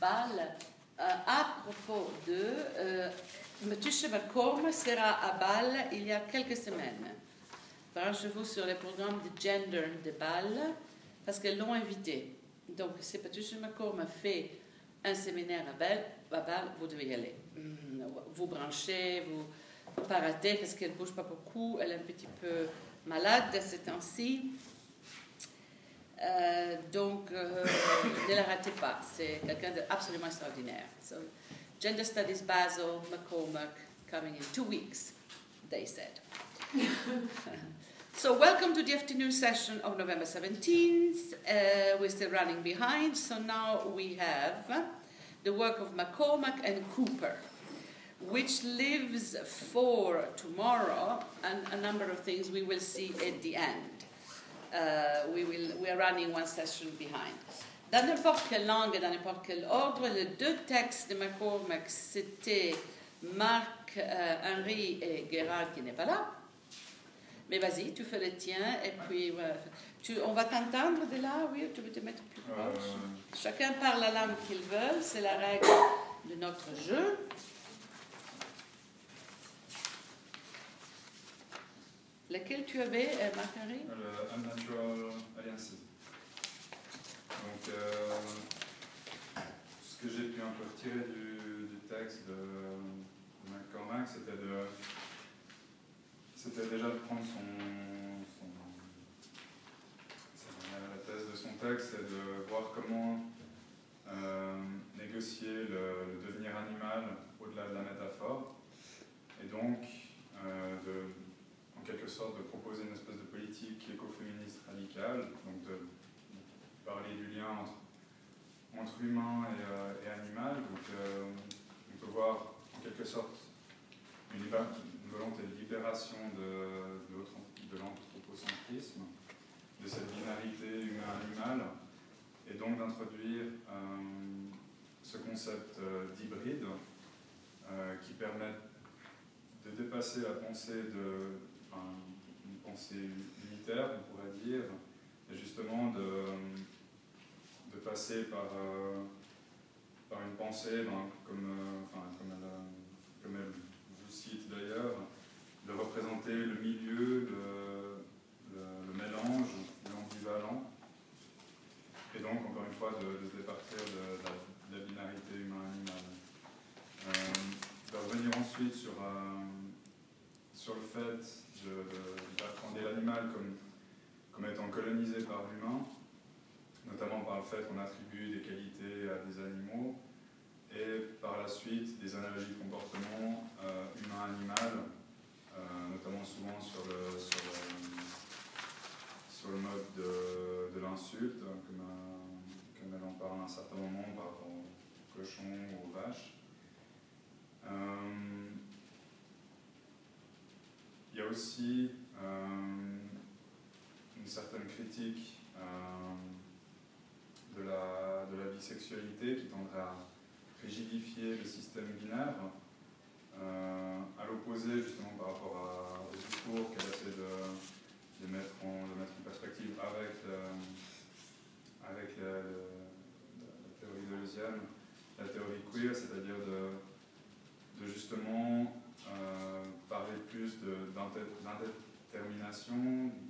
Bâle euh, à propos de euh, Matusha McCorm sera à Bâle il y a quelques semaines. Branchez-vous sur le programme de gender de Bâle parce qu'elles l'ont invité. Donc, si Patricia McCorm fait un séminaire à Bâle, à Bâle, vous devez y aller. Mm, Vous branchez, vous faut pas rater parce qu'elle bouge pas beaucoup, elle est un petit peu malade de ces temps-ci. Euh, donc, euh, ne la ratez pas, c'est quelqu'un d'absolument extraordinaire. So, Gender Studies Basel, MacCormack, coming in two weeks, they said. so, welcome to the afternoon session of November 17th. Uh, we're still running behind, so now we have the work of MacCormack and Cooper which lives for tomorrow and a number of things we will see at the end. Uh, we, will, we are running one session behind. Dans n'importe quelle langue et dans n'importe quel ordre, les deux textes de McCormack, c'était Marc euh, Henry et Gérard qui n'est pas là. Mais vas-y, tu fais le tien et puis. Tu, on va t'entendre de là, oui, tu veux te mettre plus proche. Euh, Chacun parle la langue qu'il veut, c'est la règle de notre jeu. Lequel tu avais, euh, Marc-Henri le Unnatural Alliances. Donc, euh, ce que j'ai pu un peu retirer du, du texte de, de McCormack, c'était de, c'était déjà de prendre son, son- la thèse de son texte et de voir comment euh, négocier le, le devenir animal au-delà de la métaphore, et donc euh, de quelque sorte de proposer une espèce de politique écoféministe radicale, donc de, parler du lien entre, entre humain et, euh, animal. Donc euh, on peut voir en quelque sorte une, volonté de libération de, de, l'anthropocentrisme, de cette binarité humain-animal, et donc d'introduire euh, ce concept d'hybride qui permet de dépasser la pensée de, une pensée unitaire, on pourrait dire, et justement de, de passer par, euh, par une pensée, ben, comme, euh, enfin, comme, elle, vous cite d'ailleurs, de représenter le milieu, le, mélange, l'ambivalent, et donc encore une fois de, se départir de, la, binarité humain-animal. Euh, de revenir ensuite sur, euh, sur le fait d'appréhender l'animal comme, comme étant colonisé par l'humain, notamment par le fait qu'on attribue des qualités à des animaux, et par la suite des analogies de comportement euh, humain-animal, euh, notamment souvent sur le, sur le, mode de, de l'insulte, comme, euh, comme elle en parle à un certain moment par rapport aux cochons ou aux vaches. Euh, il y a aussi euh, une certaine critique euh, de, la, de la bisexualité qui tendrait à rigidifier le système binaire, euh, à l'opposé justement par rapport au discours qu'elle essaie de, de, mettre en, de mettre perspective avec, avec la, théorie deleuzienne, la théorie queer, c'est-à-dire de, de justement parler plus d'indétermination,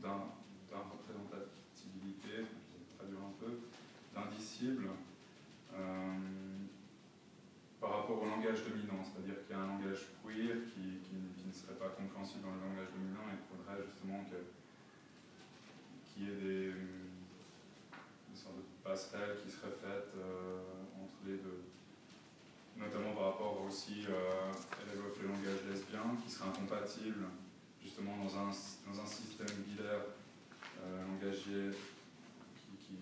d'in- d'irreprésentativité, je vais traduire un peu, d'indicible, euh, par rapport au langage dominant, c'est-à-dire qu'il y a un langage queer qui, ne- serait pas compréhensible dans le langage dominant. Et il faudrait justement qu'il y ait des, des sortes de passerelles qui seraient faites euh, entre les deux notamment par rapport aussi, euh, elle évoque le langage lesbien, qui serait incompatible justement dans un, dans un système binaire euh, langagier qui,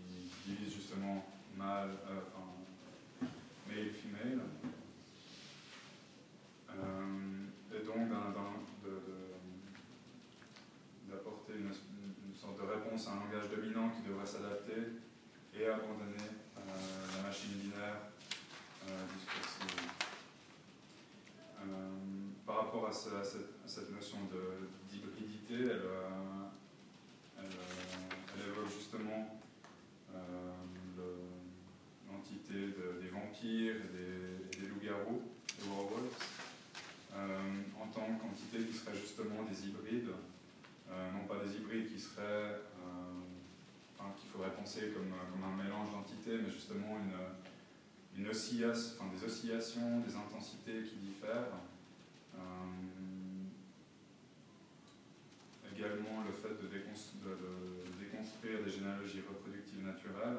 divise justement mâle, euh, enfin, male, female. Et donc d'apporter une, sorte de réponse à un langage dominant qui devrait s'adapter et abandonner la machine binaire euh, discursive. À, ce- à cette, notion d'hybridité, elle, euh, euh, elle évoque justement euh, le- l'entité vampires et des, loups-garous, des werewolves, en tant qu'entité qui serait justement des hybrides, non pas des hybrides qui seraient qu'il faudrait penser comme, un mélange d'entités, mais justement une, oscillation, enfin, des oscillations, des intensités qui diffèrent. Également le fait de, déconstruire des généalogies reproductives naturelles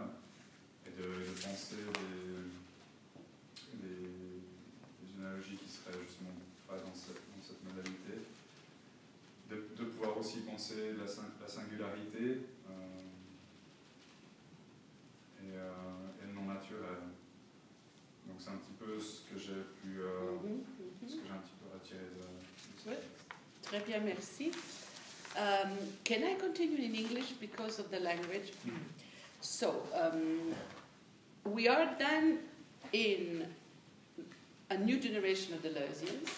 et de, penser des, généalogies qui seraient justement pas dans cette, modalité. De, pouvoir aussi penser la, la singularité euh, euh, et, le non naturel. Donc c'est un petit peu ce que j'ai pu, euh, mhm. ce que j'ai un petit peu retiré de, de Très bien, merci. Um, can I continue in English because of the language? So, um, we are then in a new generation of Deleuzians.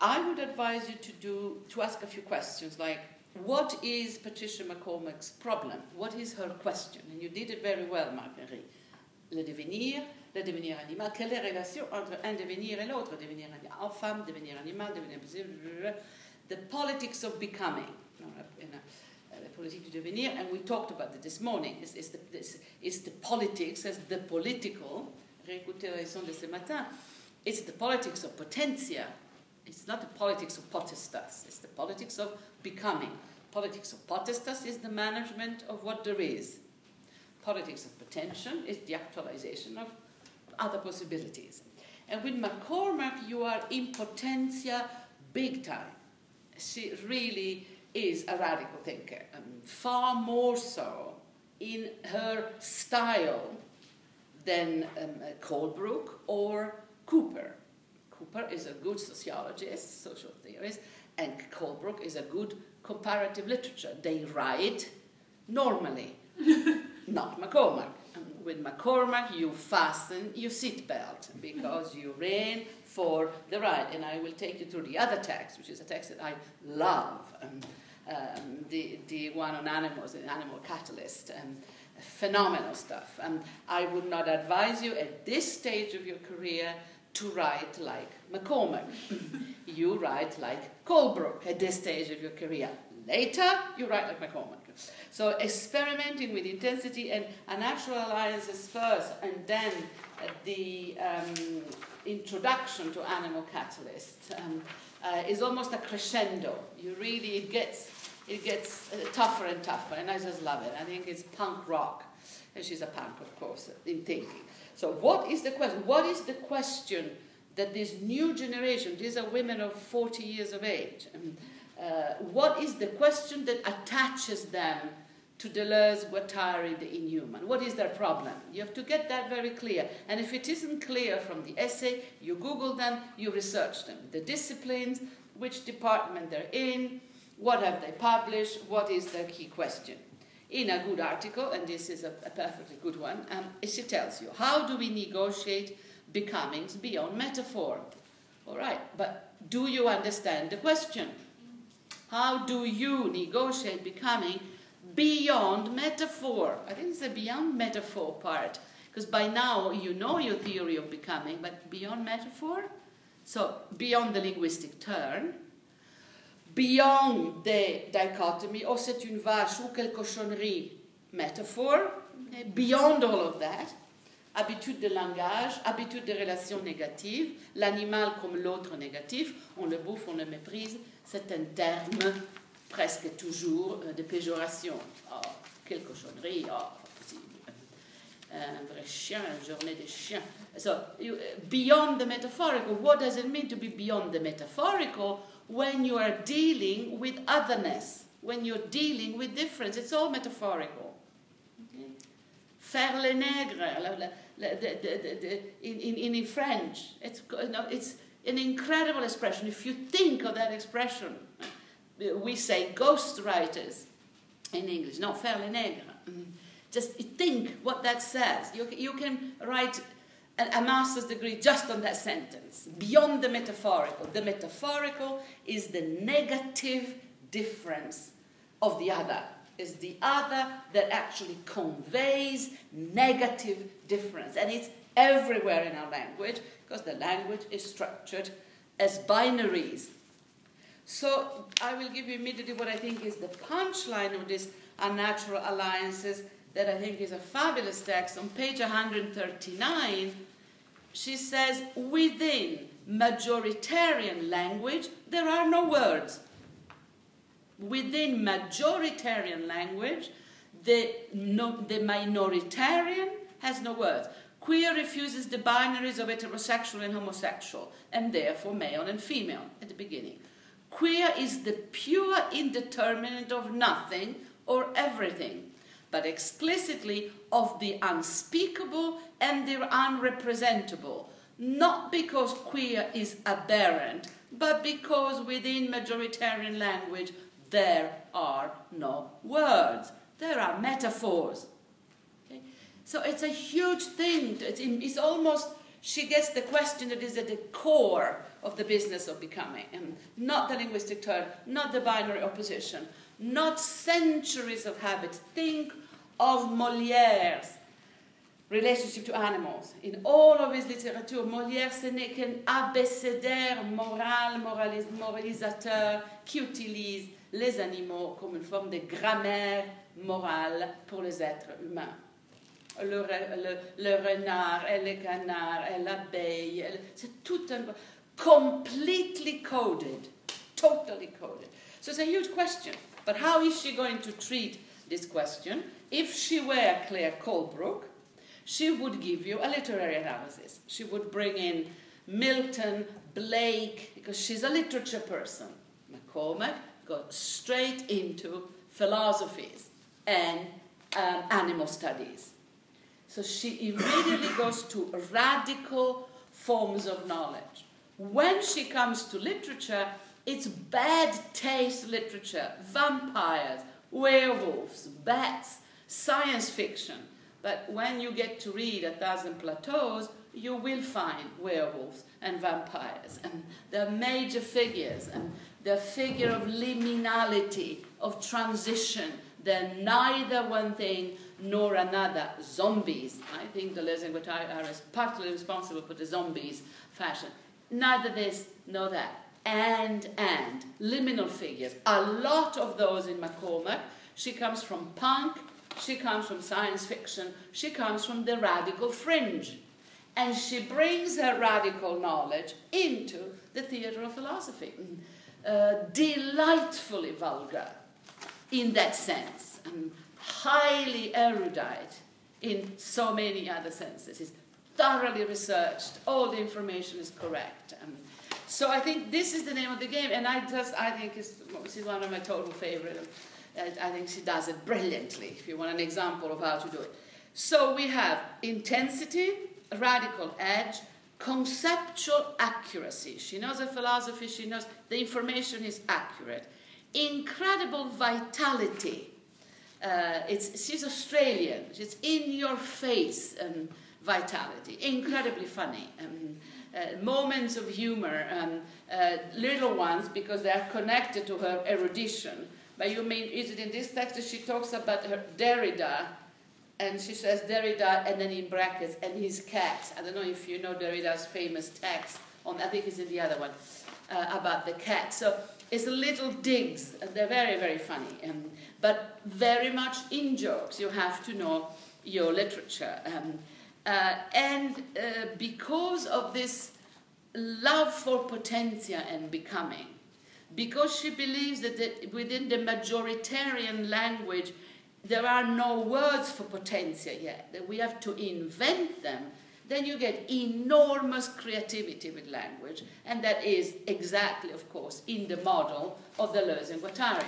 I would advise you to do to ask a few questions like what is Patricia MacCormack's problem? What is her question? And you did it very well, Marguerite. Le devenir, le devenir animal. Quelle est la relation entre un devenir et l'autre? Devenir en femme, devenir animal, devenir the politics of becoming. The politique du devenir, and we talked about it this morning, is, is, the, this, is the politics as the political, réécoutez la leçon de ce matin, it's the politics of potentia. It's not the politics of potestas, it's the politics of becoming. Politics of potestas is the management of what there is. Politics of potential is the actualization of other possibilities. And with MacCormack, you are in potentia big time she really is a radical thinker, um, far more so in her style than um, or Cooper. Cooper is a good sociologist, social theorist, and Colebrook is a good comparative literature. They write normally, not MacCormack. Um, with MacCormack, you fasten your seatbelt because you ran for the ride. And I will take you through the other text, which is a text that I love, um, um, the, the one on animals, the animal catalyst. Um, phenomenal stuff. And I would not advise you at this stage of your career to write like MacCormack. you write like Colebrook at this stage of your career. Later, you write like MacCormack. So experimenting with intensity and a natural alliances first, and then uh, the um, introduction to animal catalysts um, uh, is almost a crescendo. You really, it gets, it gets uh, tougher and tougher, and I just love it. I think it's punk rock, and she's a punk, of course, in thinking. So, what is the question? What is the question that this new generation, these are women of 40 years of age, and, uh, what is the question that attaches them to Deleuze, Guattari, the inhuman. What is their problem? You have to get that very clear. And if it isn't clear from the essay, you Google them, you research them. The disciplines, which department they're in, what have they published, what is their key question. In a good article, and this is a, a perfectly good one, um, she tells you how do we negotiate becomings beyond metaphor? All right, but do you understand the question? How do you negotiate becoming beyond metaphor. I think it's the beyond metaphor part. Because by now you know your theory of becoming, but beyond metaphor? So, beyond the linguistic turn, beyond the dichotomy, oh c'est une vache ou quelle cochonnerie, metaphor, beyond all of that, habitude de langage, habitude de relations négatives, l'animal comme l'autre négatif, on le bouffe, on le méprise, c'est un terme presque toujours euh, de péjoration. Oh, quelle cochonnerie, oh. Un vrai chien, une journée de chien. So, you, beyond the metaphorical, what does it mean to be beyond the metaphorical? When you are dealing with otherness, when you're dealing with difference? It's all metaphorical. Faire les nègres, in, in, in French, it's, no, it's an incredible expression. If you think of that expression, we say ghost writers in English, not nègre. Mm. Just think what that says. You, you can write a master's degree just on that sentence, beyond the metaphorical. The metaphorical is the negative difference of the other. Is the other that actually conveys negative difference. And it's everywhere in our language because the language is structured as binaries. So I will give you immediately what I think is the punchline of this unnatural alliances that I think is a fabulous text. On page 139, she says, within majoritarian language, there are no words. Within majoritarian language, the, no, the minoritarian has no words. Queer refuses the binaries of heterosexual and homosexual, and therefore male and female at the beginning. Queer is the pure indeterminate of nothing or everything, but explicitly of the unspeakable and the unrepresentable, not because queer is aberrant, but because within majoritarian language there are no words. There are metaphors. Okay? So it's a huge thing. It's, almost, she gets the question that is at the core of the business of becoming. And not the linguistic turn, not the binary opposition, not centuries of habit. Think of Moliere's relationship to animals. In all of his literature, Molière, ce n'est qu'un abécédaire moral, moralis, moralisateur qui utilise les animaux comme une forme de grammaire morale pour les êtres humains. Le, le, le renard et le canard et l'abeille, c'est tout un... completely coded, totally coded. So it's a huge question. But how is she going to treat this question? If she were Claire Colebrook, she would give you a literary analysis. She would bring in Milton, Blake, because she's a literature person. MacCormack goes straight into philosophies and um, animal studies. So she immediately goes to radical forms of knowledge. When she comes to literature, it's bad taste literature, vampires, werewolves, bats, science fiction. But when you get to read A Thousand Plateaus, you will find werewolves and vampires and the major figures and the figure of liminality, of transition. They're neither one thing nor another. Zombies. I think the Guattari are partly responsible for the zombies fashion. Neither this nor that and and liminal figures. A lot of those in MacCormack. She comes from punk, she comes from science fiction, she comes from the radical fringe. And she brings her radical knowledge into the theatre of philosophy. Mm. Uh, delightfully vulgar in that sense, and highly erudite in so many other senses. It's thoroughly researched, all the information is correct. And so I think this is the name of the game, and I just I think it's, she's one of my total favorites. I think she does it brilliantly. If you want an example of how to do it, so we have intensity, radical edge, conceptual accuracy. She knows the philosophy. She knows the information is accurate. Incredible vitality. Uh, it's, she's Australian. She's in your face um, vitality. Incredibly funny. Um, uh, moments of humor, um, uh, little ones, because they are connected to her erudition. But you mean, is it in this text that she talks about her Derrida, and she says Derrida, and then in brackets, and his cats. I don't know if you know Derrida's famous text, on, I think it's in the other one, uh, about the cat. So it's a little digs, and they're very, very funny, um, but very much in jokes. You have to know your literature. Um, uh, and uh, because of this love for potentia and becoming, because she believes that the, within the majoritarian language there are no words for potentia yet, that we have to invent them, then you get enormous creativity with language, and that is exactly, of course, in the model of the Deleuze and Guattari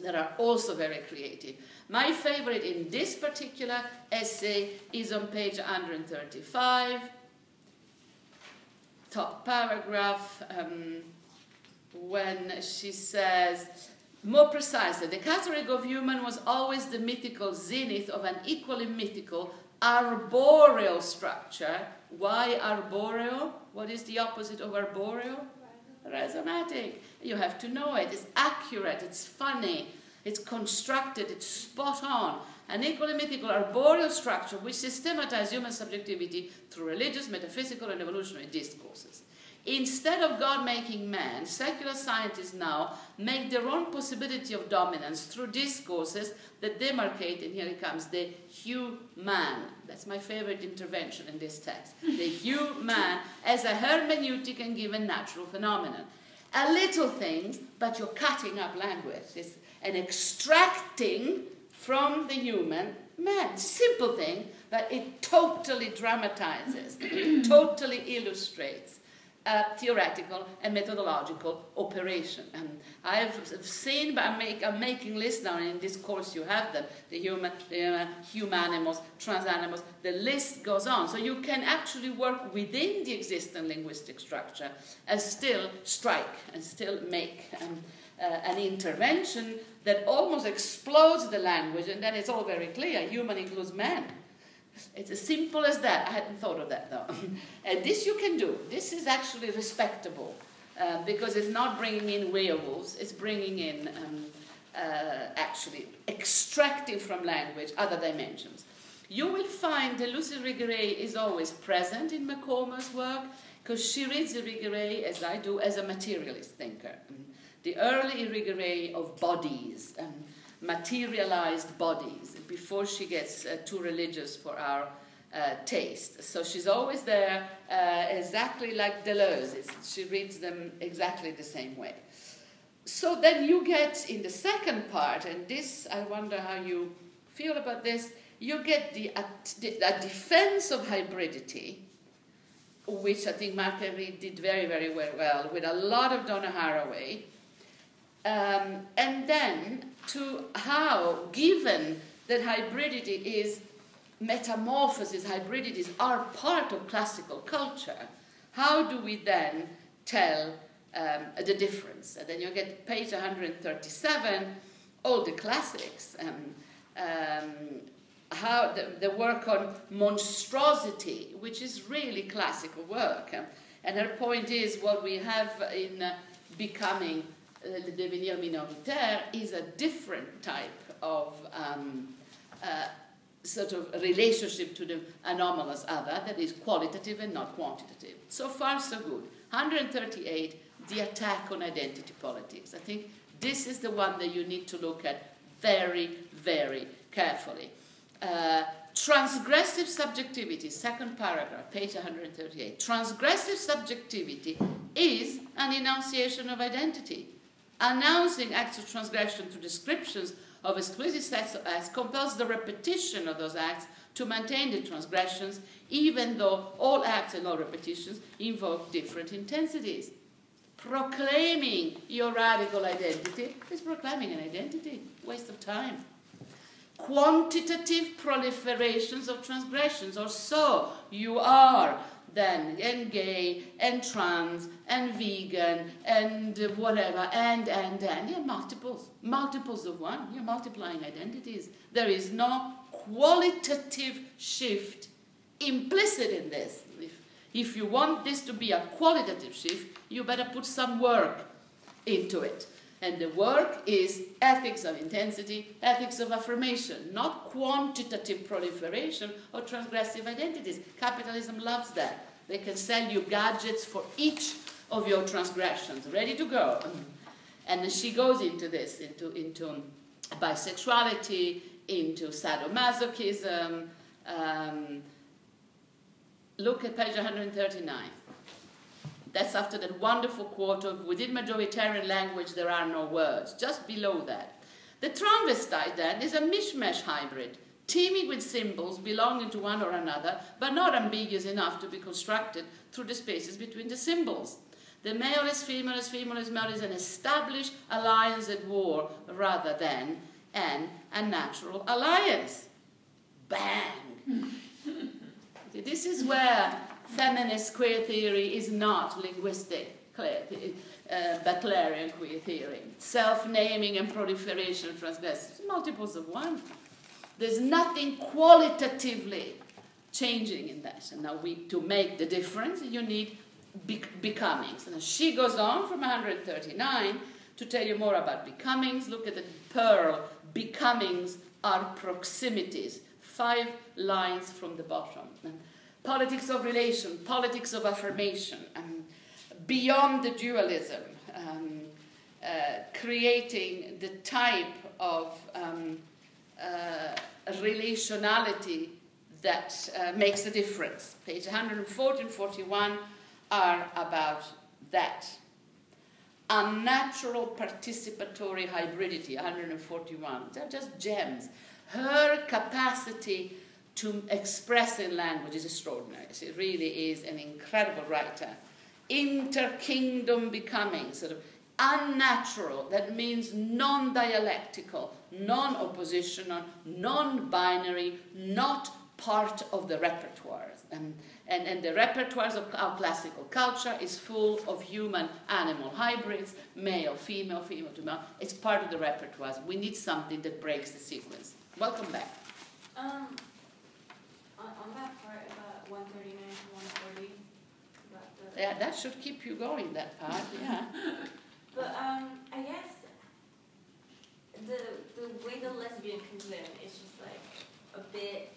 that are also very creative. My favorite in this particular essay is on page 135, top paragraph, um, when she says, more precisely, the category of human was always the mythical zenith of an equally mythical arboreal structure. Why arboreal? What is the opposite of arboreal? Rhizomatic. You have to know it. It's accurate, it's funny, It's constructed, it's spot on. An equally mythical arboreal structure which systematizes human subjectivity through religious, metaphysical, and evolutionary discourses. Instead of God making man, secular scientists now make their own possibility of dominance through discourses that demarcate, and here it comes, the human. That's my favorite intervention in this text. The human as a hermeneutic and given natural phenomenon. A little thing, but you're cutting up language it's, and extracting from the human man. Simple thing, but it totally dramatizes, totally illustrates a theoretical and methodological operation. And I've seen, but I'm, make, I'm making lists now, in this course you have them, the human, uh, humanimals, transanimals, the list goes on. So you can actually work within the existing linguistic structure and still strike and still make um, uh, an intervention that almost explodes the language, and then it's all very clear. Human includes man. It's as simple as that. I hadn't thought of that though. and this you can do. This is actually respectable uh, because it's not bringing in werewolves, it's bringing in um, uh, actually extracting from language other dimensions. You will find that Luce Irigaray is always present in MacCormack's work because she reads Irigaray, as I do, as a materialist thinker. The early Irigaray of bodies. Um, materialized bodies before she gets uh, too religious for our uh, taste. So she's always there, uh, exactly like Deleuze. It's, she reads them exactly the same way. So then you get in the second part, and this I wonder how you feel about this. You get the, a, defense of hybridity, which I think Henry did very, very well, with a lot of Donna Haraway. Um, and then to how, given that hybridity is metamorphosis, hybridities are part of classical culture, how do we then tell um, the difference? And then you get page 137, all the classics, um, um, how the, the, work on monstrosity, which is really classical work. And her point is what we have in uh, becoming le devenir minoritaire is a different type of um, uh, sort of relationship to the anomalous other that is qualitative and not quantitative. So far, so good. 138, the attack on identity politics. I think this is the one that you need to look at very, very carefully. Uh, transgressive subjectivity, second paragraph, page 138. Transgressive subjectivity is an enunciation of identity announcing acts of transgression to descriptions of explicit sets of acts compels the repetition of those acts to maintain the transgressions, even though all acts and all repetitions invoke different intensities. Proclaiming your radical identity is proclaiming an identity. Waste of time. Quantitative proliferations of transgressions, or so you are then and gay and trans and vegan and whatever and and and. Yeah multiples multiples of one. You're multiplying identities. There is no qualitative shift implicit in this. If, if you want this to be a qualitative shift you better put some work into it and the work is ethics of intensity, ethics of affirmation, not quantitative proliferation or transgressive identities. Capitalism loves that. They can sell you gadgets for each of your transgressions, ready to go. And she goes into this, into, into bisexuality, into sadomasochism. Um, look at page 139. That's after that wonderful quote of within majoritarian language there are no words. Just below that. The transvestite then is a mishmash hybrid, teeming with symbols belonging to one or another, but not ambiguous enough to be constructed through the spaces between the symbols. The male is female is female is male is an established alliance at war rather than an unnatural alliance. Bang! Hmm. this is where feminist queer theory is not linguistic, uh, Butlerian queer theory. Self-naming and proliferation of multiples of one. There's nothing qualitatively changing in that. And now we, to make the difference, you need be- becomings. And she goes on from 139 To tell you more about becomings, look at the pearl. Becomings are proximities. Five lines from the bottom. Politics of relation, politics of affirmation, um, beyond the dualism, um, uh, creating the type of um, uh, relationality that uh, makes a difference. Page 140 and 41 are about that. Unnatural participatory hybridity, 141. They're just gems. Her capacity to express in language is extraordinary. She really is an incredible writer. Inter-kingdom becoming, sort of unnatural, that means non dialectical, non oppositional, non binary, not part of the repertoires. And, and, and the repertoires of our classical culture is full of human animal hybrids, male, female, female to male. It's part of the repertoires. We need something that breaks the sequence. Welcome back. Um, on, on that part about 139 to 140, about the. Yeah, that should keep you going, that part, yeah. But um, I guess the the way the lesbian comes in is just like a bit.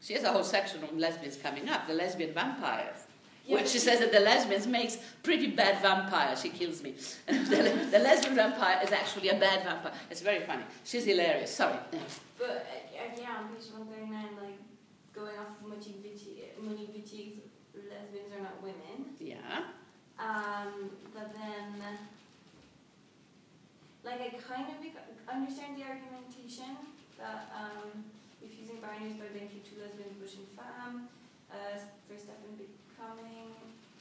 She has a whole section on lesbians coming up, the lesbian vampires. Yeah, Which she says that the lesbians makes pretty bad vampires. She kills me. the, the lesbian vampire is actually a bad vampire. It's very funny. She's hilarious. Sorry. But uh, yeah, on page 139, like going off of Monique Wittig- Wittig's lesbians are not women. Yeah. Um, but then, like, I kind of understand the argumentation that um, using binaries by making two lesbians, butch and femme, uh, first step in becoming,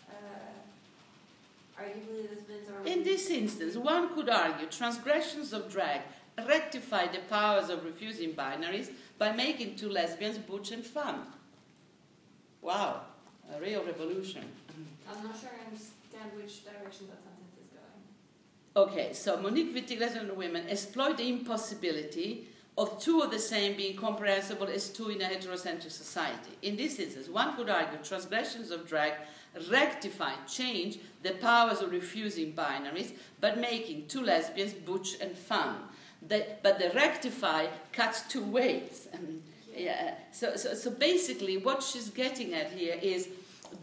uh, arguably lesbians are. In this instance, one could argue transgressions of drag rectify the powers of refusing binaries by making two lesbians butch and femme. Wow, a real revolution. I'm not sure I understand which direction that sentence is going. Okay, so Monique Wittig, lesbian women, exploit the impossibility of two of the same being comprehensible as two in a heterocentric society. In this instance, one could argue transgressions of drag rectify, change the powers of refusing binaries, but making two lesbians butch and femme. The, but the rectify cuts two ways. Yeah, so, so, so basically, what she's getting at here is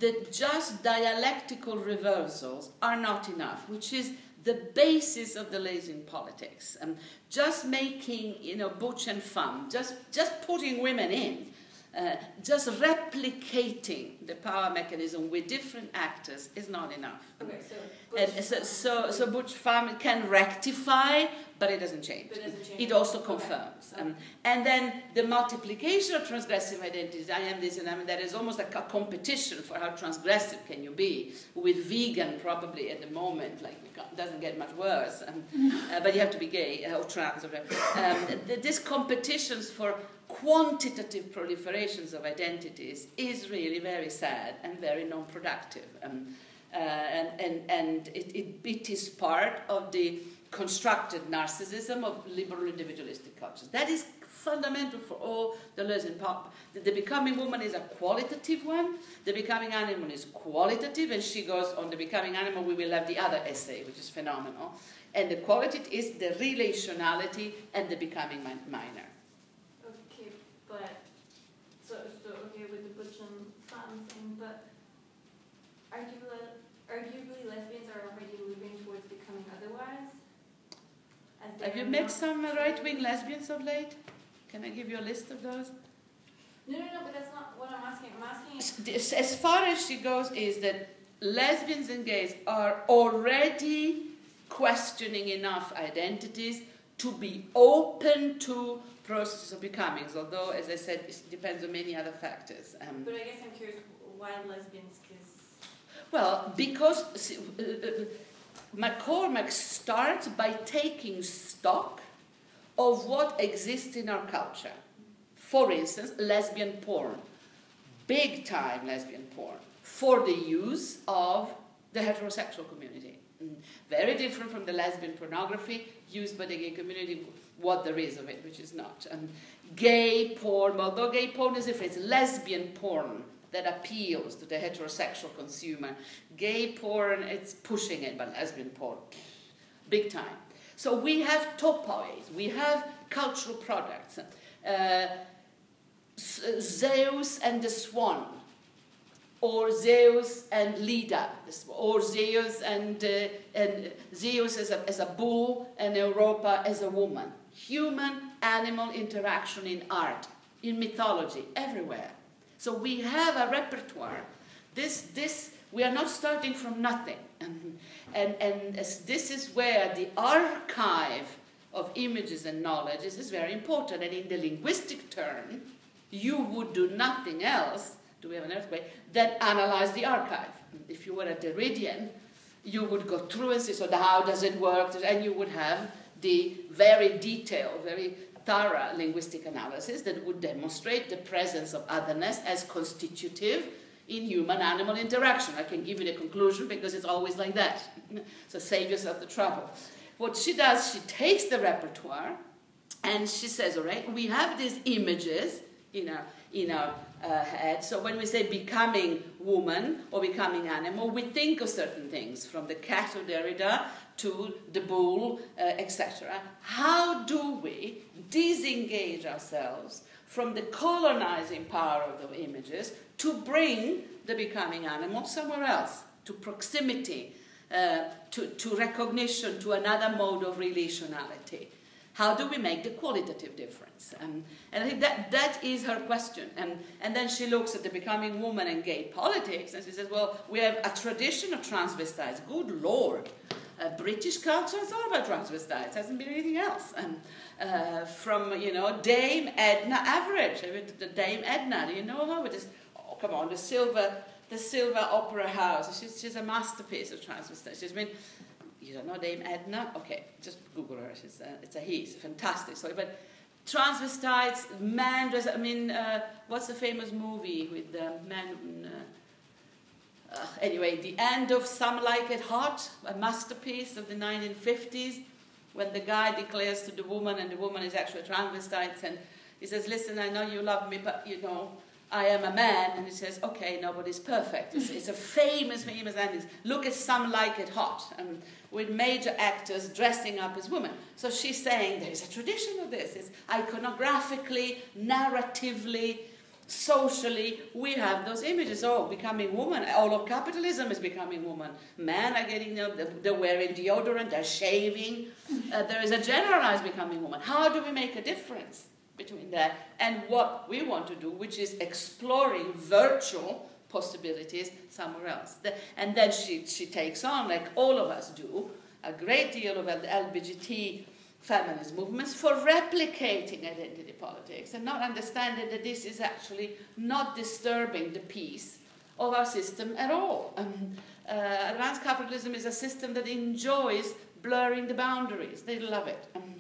that just dialectical reversals are not enough, which is the basis of the Leysin politics. Um, just making, you know, butch and femme, just, just putting women in, uh, just replicating the power mechanism with different actors is not enough. Okay, so. And butch- so, so, so butch femme can rectify, but it doesn't change. But it doesn't change. It also Okay. confirms. Um, and then the multiplication of transgressive identities, I am this and I am that, is almost like a competition for how transgressive can you be, with vegan probably at the moment, like it doesn't get much worse, um, uh, but you have to be gay uh, or trans or whatever. Um, th- this competitions for quantitative proliferations of identities is really very sad and very non-productive. Um, uh, and and, and it, it, it is part of the constructed narcissism of liberal individualistic cultures. That is fundamental for all the lesbian pop. The, becoming woman is a qualitative one. The becoming animal is qualitative, and she goes on the becoming animal. We will have the other essay, which is phenomenal. And the quality is the relationality and the becoming min- minor. But so so okay with the butch and femme thing, but arguably, arguably lesbians are already moving towards becoming otherwise. Have you met some right-wing lesbians of late? Can I give you a list of those? No, no, no, but that's not what I'm asking. I'm asking. As as far as she goes, is that lesbians and gays are already questioning enough identities to be open to processes of becoming, although, as I said, it depends on many other factors. Um, But I guess I'm curious why lesbians, because Well, because see, uh, uh, MacCormack starts by taking stock of what exists in our culture. For instance, lesbian porn, big time lesbian porn, for the use of the heterosexual community. Mm. Very different from the lesbian pornography used by the gay community, what there is of it, which is not. And gay porn, although gay porn is different, it's lesbian porn that appeals to the heterosexual consumer. Gay porn, it's pushing it, but lesbian porn, big time. So we have topoids, we have cultural products. Uh, Zeus and the swan, or Zeus and Leda, or Zeus and, uh, and Zeus as a, as a bull and Europa as a woman. Human animal interaction in art, in mythology, everywhere. So we have a repertoire. This, this, we are not starting from nothing. And, and, and this is where the archive of images and knowledge is, is very important. And in the linguistic term, you would do nothing else, do we have an earthquake, than analyze the archive. If you were a Derridian, you would go through and say, so how does it work? And you would have the very detailed, very thorough linguistic analysis that would demonstrate the presence of otherness as constitutive in human animal interaction. I can give you the conclusion because it's always like that. so save yourself the trouble. What she does, she takes the repertoire and she says, all right, we have these images in our, in our uh, head. So when we say becoming woman or becoming animal, we think of certain things, from the cat of Derrida to the bull, uh, etc. How do we disengage ourselves from the colonizing power of the images to bring the becoming animal somewhere else, to proximity, uh, to, to recognition, to another mode of relationality? How do we make the qualitative difference? Um, and I think that, that is her question. And, and then she looks at the becoming woman and gay politics and she says, well, we have a tradition of transvestites. Good Lord. Uh, British culture is all about transvestites. It hasn't been anything else. And uh, from, you know, Dame Edna mean, the Dame Edna, do you know her? With this, oh, come on, the silver, the silver opera house. She's, she's a masterpiece of transvestites. She's been you don't know Dame Edna? Okay, just Google her. She's a, it's a he. It's a fantastic story. But transvestites, man dress. I mean, uh, what's the famous movie with the man? Uh, anyway, the end of Some Like It Hot, a masterpiece of the 1950s, when the guy declares to the woman, and the woman is actually a transvestite, and he says, "Listen, I know you love me, but you know." I am a man, and he says, okay, nobody's perfect. It's, it's a famous, famous ending. Look at Some Like It Hot. And with major actors dressing up as women. So she's saying there is a tradition of this. It's iconographically, narratively, socially, we have those images. Oh, becoming woman. All of capitalism is becoming woman. Men are getting, they're wearing deodorant, they're shaving. Uh, there is a generalized becoming woman. How do we make a difference between that and what we want to do, which is exploring virtual possibilities somewhere else. And then she, she takes on, like all of us do, a great deal of LGBT feminist movements for replicating identity politics and not understanding that this is actually not disturbing the peace of our system at all. Um, uh, advanced capitalism is a system that enjoys blurring the boundaries. They love it. Um,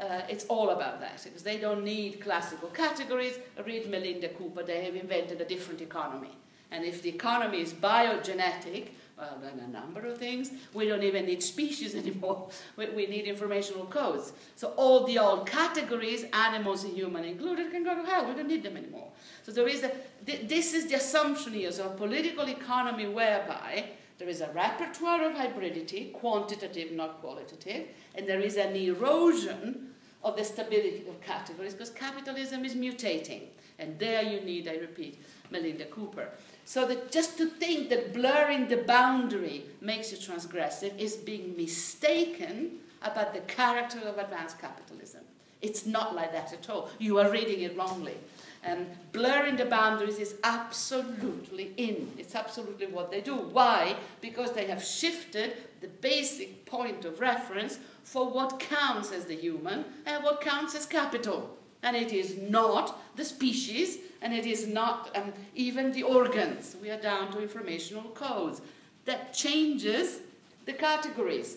uh, it's all about that because they don't need classical categories. Read Melinda Cooper, they have invented a different economy. And if the economy is biogenetic, well, then a number of things. We don't even need species anymore. We, we, need informational codes. So all the old categories, animals and human included, can go to hell. We don't need them anymore. So there is a, th- this is the assumption here, so a political economy whereby there is a repertoire of hybridity, quantitative, not qualitative, and there is an erosion of the stability of categories because capitalism is mutating. And there you need, I repeat, Melinda Cooper. So that just to think that blurring the boundary makes you transgressive is being mistaken about the character of advanced capitalism. It's not like that at all. You are reading it wrongly. And blurring the boundaries is absolutely in. It's absolutely what they do. Why? Because they have shifted the basic point of reference for what counts as the human and what counts as capital. And it is not the species and it is not um, even the organs. We are down to informational codes. That changes the categories.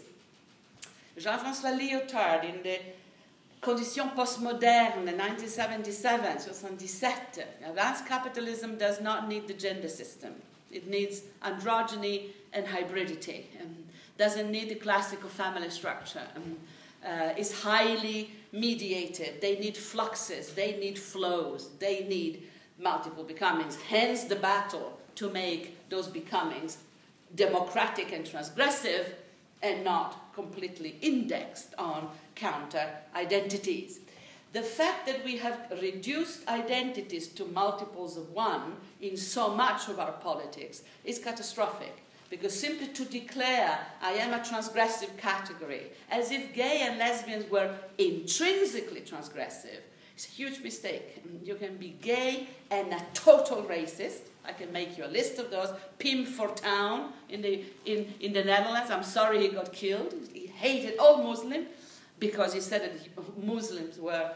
Jean-François Lyotard in the Conditions Postmoderne, 1977, 77, advanced capitalism does not need the gender system. It needs androgyny and hybridity. Um, doesn't need the classical family structure. Um, uh, is highly mediated. They need fluxes. They need flows. They need multiple becomings, hence the battle to make those becomings democratic and transgressive and not completely indexed on counter identities. The fact that we have reduced identities to multiples of one in so much of our politics is catastrophic. Because simply to declare I am a transgressive category, as if gay and lesbians were intrinsically transgressive, is a huge mistake. You can be gay and a total racist. I can make you a list of those. Pim Fortuyn in the, in, in the Netherlands, I'm sorry he got killed. He hated all Muslims because he said that Muslims were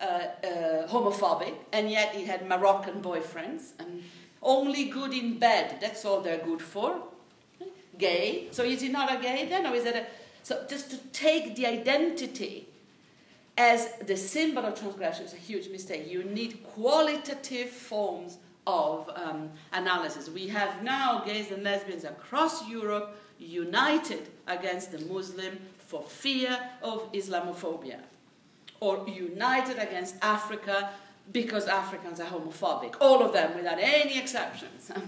uh, uh, homophobic, and yet he had Moroccan boyfriends, and only good in bed, that's all they're good for. Gay, so is he not a gay then, or is it a. So just to take the identity as the symbol of transgression is a huge mistake. You need qualitative forms of um, analysis. We have now gays and lesbians across Europe united against the Muslim for fear of Islamophobia, or united against Africa because Africans are homophobic. All of them, without any exceptions.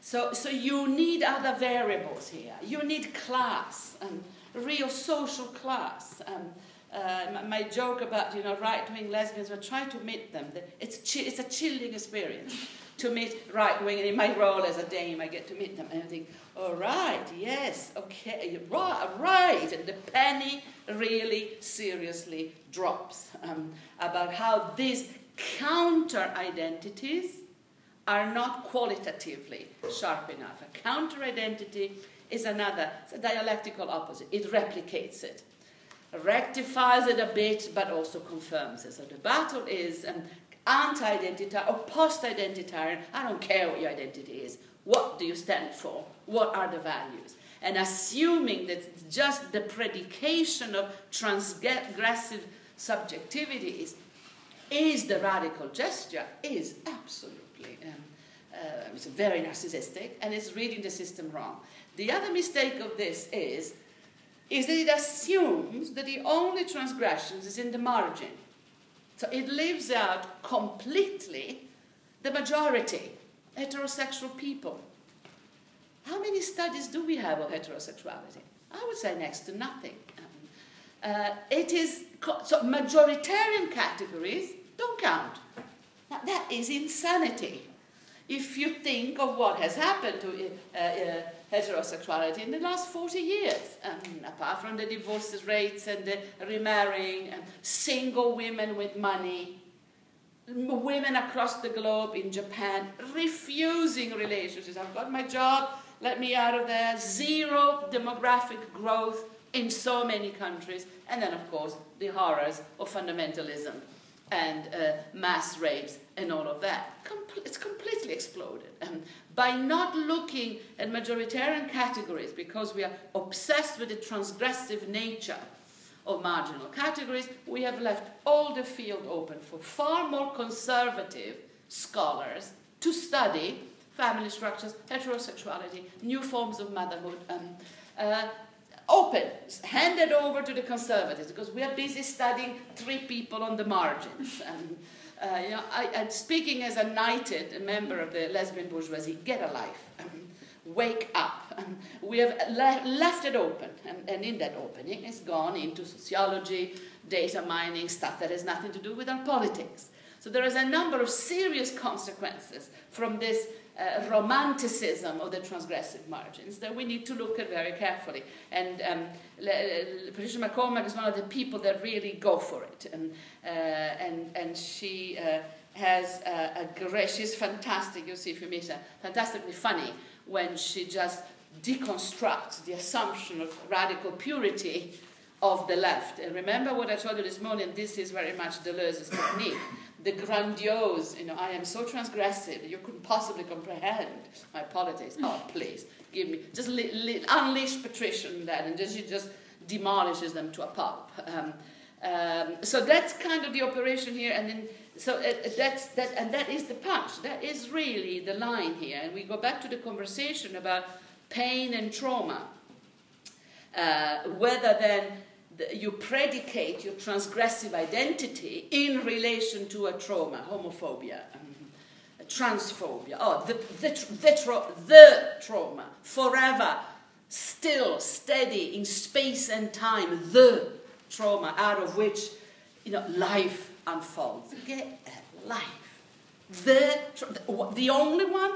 so, so you need other variables here. You need class, and real social class. Um, uh, my joke about you know right-wing lesbians, we're trying to meet them. It's, chi- it's a chilling experience to meet right-wing, and in my role as a dame, I get to meet them, and I think, all right, yes, okay, right, right. And the penny really seriously drops um, about how these counter identities are not qualitatively sharp enough. A counter identity is another, it's a dialectical opposite. It replicates it, rectifies it a bit, but also confirms it. So the battle is um, anti identitarian or post identitarian. I don't care what your identity is. What do you stand for? What are the values? And assuming that just the predication of transgressive subjectivities is the radical gesture is absolutely um, uh, it's very narcissistic and it's reading the system wrong. The other mistake of this is, is that it assumes that the only transgressions is in the margin. So it leaves out completely the majority heterosexual people. How many studies do we have of heterosexuality? I would say next to nothing. Um, uh, it is so majoritarian categories don't count. Now, that is insanity. If you think of what has happened to uh, uh, heterosexuality in the last 40 years, apart from the divorce rates and the remarrying, and single women with money, women across the globe in Japan refusing relationships. I've got my job, let me out of there. Zero demographic growth in so many countries. And then, of course, the horrors of fundamentalism and uh, mass rapes and all of that. Com- it's completely exploded. Um, by not looking at majoritarian categories, because we are obsessed with the transgressive nature of marginal categories, we have left all the field open for far more conservative scholars to study family structures, heterosexuality, new forms of motherhood. Um, uh, open, handed over to the conservatives, because we are busy studying three people on the margins. And, uh, you know, I, and speaking as a knighted member of the lesbian bourgeoisie, get a life. Um, wake up. Um, we have le- left it open, and, and in that opening, it's gone into sociology, data mining, stuff that has nothing to do with our politics. So there is a number of serious consequences from this uh, romanticism of the transgressive margins that we need to look at very carefully. And um, Patricia MacCormack is one of the people that really go for it. And, uh, and, and she uh, has a, a great, she's fantastic, you'll see if you meet her, fantastically funny when she just deconstructs the assumption of radical purity of the left. And remember what I told you this morning, this is very much Deleuze's technique the grandiose, you know, I am so transgressive, you couldn't possibly comprehend my politics. Oh, please, give me, just li- li- unleash patrician that, and just, she just demolishes them to a pulp. Um, um, so that's kind of the operation here, and then so uh, that's that, and that is the punch. That is really the line here, and we go back to the conversation about pain and trauma. Uh, whether then you predicate your transgressive identity in relation to a trauma, homophobia. Um, transphobia, oh, the, the, the, tra- the trauma, forever, still, steady in space and time, the trauma out of which you know, life unfolds. Get life. The, the only one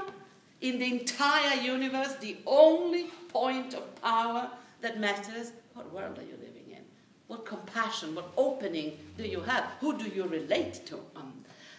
in the entire universe, the only point of power that matters. What world are you living in? What compassion, what opening do you have? Who do you relate to? Um,